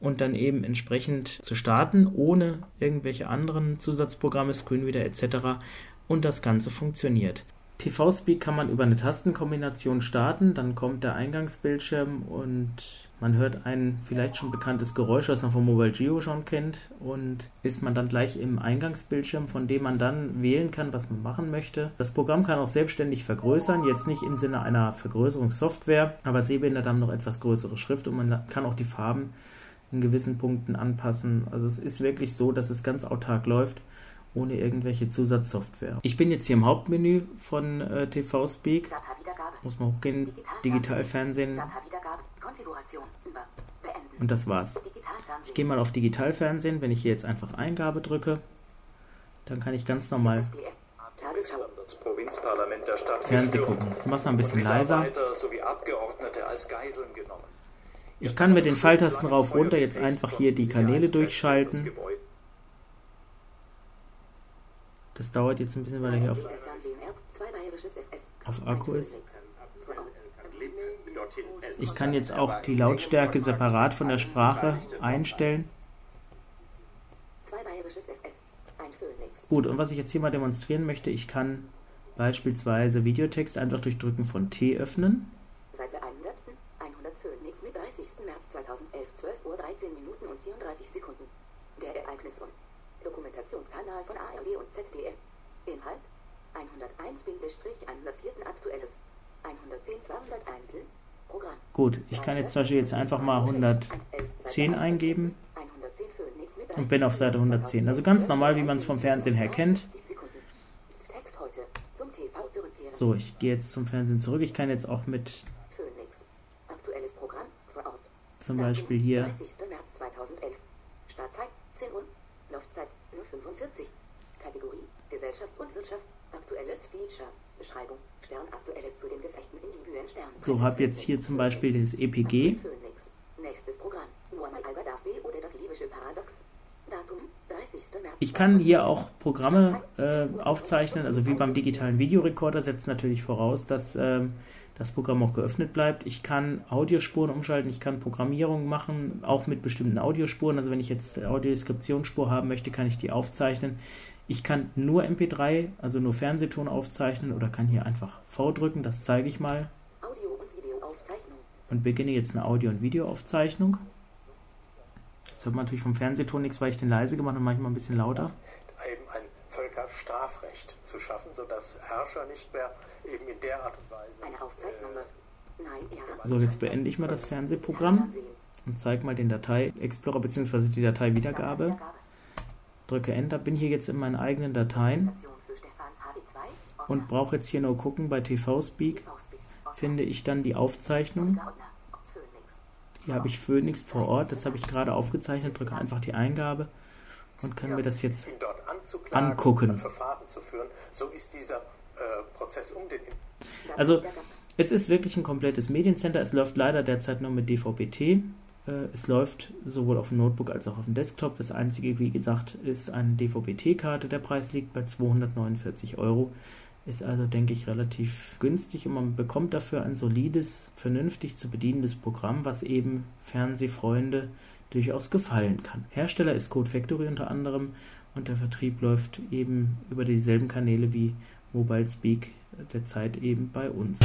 und dann eben entsprechend zu starten, ohne irgendwelche anderen Zusatzprogramme, Screenreader etc. Und das Ganze funktioniert. TV-Speak kann man über eine Tastenkombination starten, dann kommt der Eingangsbildschirm und man hört ein vielleicht schon bekanntes Geräusch, was man vom Mobile Geo schon kennt und ist man dann gleich im Eingangsbildschirm, von dem man dann wählen kann, was man machen möchte. Das Programm kann auch selbstständig vergrößern, jetzt nicht im Sinne einer Vergrößerungssoftware, aber Sehbehinderte haben noch etwas größere Schrift und man kann auch die Farben in gewissen Punkten anpassen. Also es ist wirklich so, dass es ganz autark läuft, ohne irgendwelche Zusatzsoftware. Ich bin jetzt hier im Hauptmenü von äh, TV Speak. Muss man hochgehen, Digitalfernsehen. Und das war's. Ich gehe mal auf Digitalfernsehen. Wenn ich hier jetzt einfach Eingabe drücke, dann kann ich ganz normal Fernsehen gucken. Ich mache es ein bisschen leiser. Ich kann mit den Pfeiltasten rauf runter jetzt einfach hier die Kanäle durchschalten. Das dauert jetzt ein bisschen, weil er hier auf, auf Akku ist. Ich kann jetzt auch die Lautstärke separat von der Sprache einstellen. Gut, und was ich jetzt hier mal demonstrieren möchte, ich kann beispielsweise Videotext einfach durch Drücken von T öffnen. 2011, 12 Uhr 13 Minuten und 34 Sekunden. Der Ereignis- und Dokumentationskanal von ARD und ZDF. Inhalt 101-104 aktuelles 110 201 Programm. Gut, ich kann jetzt zum Beispiel jetzt einfach mal 110 eingeben und bin auf Seite 110. Also ganz normal, wie man es vom Fernsehen her kennt. So, ich gehe jetzt zum Fernsehen zurück. Ich kann jetzt auch mit zum Beispiel hier. 30. März 2011. Startzeit 10 Uhr. Laufzeit 045. Kategorie Gesellschaft und Wirtschaft. Aktuelles Feature. Beschreibung. Stern aktuelles zu den Gefechten in Libyen Stern. So, habe jetzt hier zum Beispiel das EPG. Nächstes Programm. Muammar al-Gaddafi oder das libysche Paradox. Datum 30. März. Ich kann hier auch Programme äh, aufzeichnen, also wie beim digitalen Videorekorder setzt natürlich voraus, dass ähm, das Programm auch geöffnet bleibt. Ich kann Audiospuren umschalten, ich kann Programmierung machen, auch mit bestimmten Audiospuren. Also wenn ich jetzt Audiodeskriptionsspur haben möchte, kann ich die aufzeichnen. Ich kann nur MP3, also nur Fernsehton aufzeichnen oder kann hier einfach V drücken, das zeige ich mal. Audio- und Videoaufzeichnung. Und beginne jetzt eine Audio- und Videoaufzeichnung. Jetzt hört man natürlich vom Fernsehton nichts, weil ich den leise gemacht habe, manchmal ein bisschen lauter. eben ein Völkerstrafrecht zu schaffen, sodass Herrscher nicht mehr eben in der Art und Weise. Eine Aufzeichnung läuft. Nein, ja. So, jetzt beende ich mal das Fernsehprogramm und zeige mal den Datei-Explorer bzw. die Dateiwiedergabe. Drücke Enter, bin hier jetzt in meinen eigenen Dateien und brauche jetzt hier nur gucken, bei TV-Speak finde ich dann die Aufzeichnung. Hier habe ich Phoenix vor Ort, das habe ich gerade aufgezeichnet, drücke einfach die Eingabe und kann mir das jetzt angucken. ein Verfahren zu führen. So ist dieser äh, Also es ist wirklich ein komplettes Mediencenter. Es läuft leider derzeit nur mit DVB-T. Äh, Es läuft sowohl auf dem Notebook als auch auf dem Desktop. Das einzige, wie gesagt, ist eine DVB-T-Karte. Der Preis liegt bei 249 Euro. Ist also, denke ich, relativ günstig und man bekommt dafür ein solides, vernünftig zu bedienendes Programm, was eben Fernsehfreunde durchaus gefallen kann. Hersteller ist Code Factory unter anderem und der Vertrieb läuft eben über dieselben Kanäle wie Mobile Speak derzeit eben bei uns.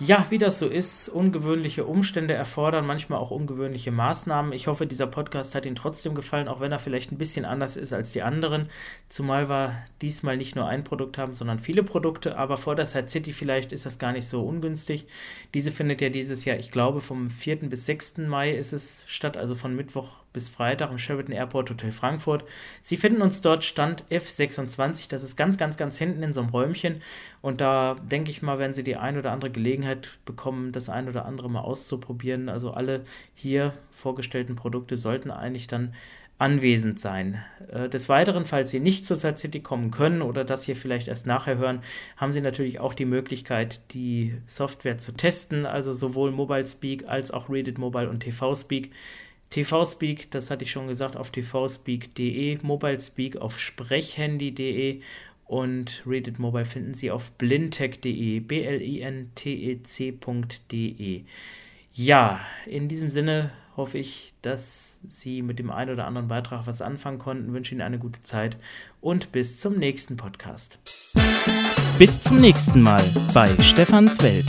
Ja, wie das so ist, ungewöhnliche Umstände erfordern manchmal auch ungewöhnliche Maßnahmen. Ich hoffe, dieser Podcast hat Ihnen trotzdem gefallen, auch wenn er vielleicht ein bisschen anders ist als die anderen. Zumal wir diesmal nicht nur ein Produkt haben, sondern viele Produkte. Aber vor der Side City vielleicht ist das gar nicht so ungünstig. Diese findet ja dieses Jahr, ich glaube, vom 4. bis 6. Mai ist es statt, also von Mittwoch bis Freitag im Sheraton Airport Hotel Frankfurt. Sie finden uns dort Stand F26, das ist ganz, ganz, ganz hinten in so einem Räumchen. Und da denke ich mal, werden Sie die ein oder andere Gelegenheit bekommen, das ein oder andere mal auszuprobieren. Also alle hier vorgestellten Produkte sollten eigentlich dann anwesend sein. Äh, des Weiteren, falls Sie nicht zur Side City kommen können oder das hier vielleicht erst nachher hören, haben Sie natürlich auch die Möglichkeit, die Software zu testen, also sowohl Mobile Speak als auch Reddit Mobile und TV Speak. TV Speak, das hatte ich schon gesagt, auf tvspeak.de, Mobile Speak auf sprechhandy.de und Reddit Mobile finden Sie auf blintech.de, b-l-i-n-t-e-c.de. Ja, in diesem Sinne hoffe ich, dass Sie mit dem einen oder anderen Beitrag was anfangen konnten, wünsche Ihnen eine gute Zeit und bis zum nächsten Podcast. Bis zum nächsten Mal bei Stefans Welt.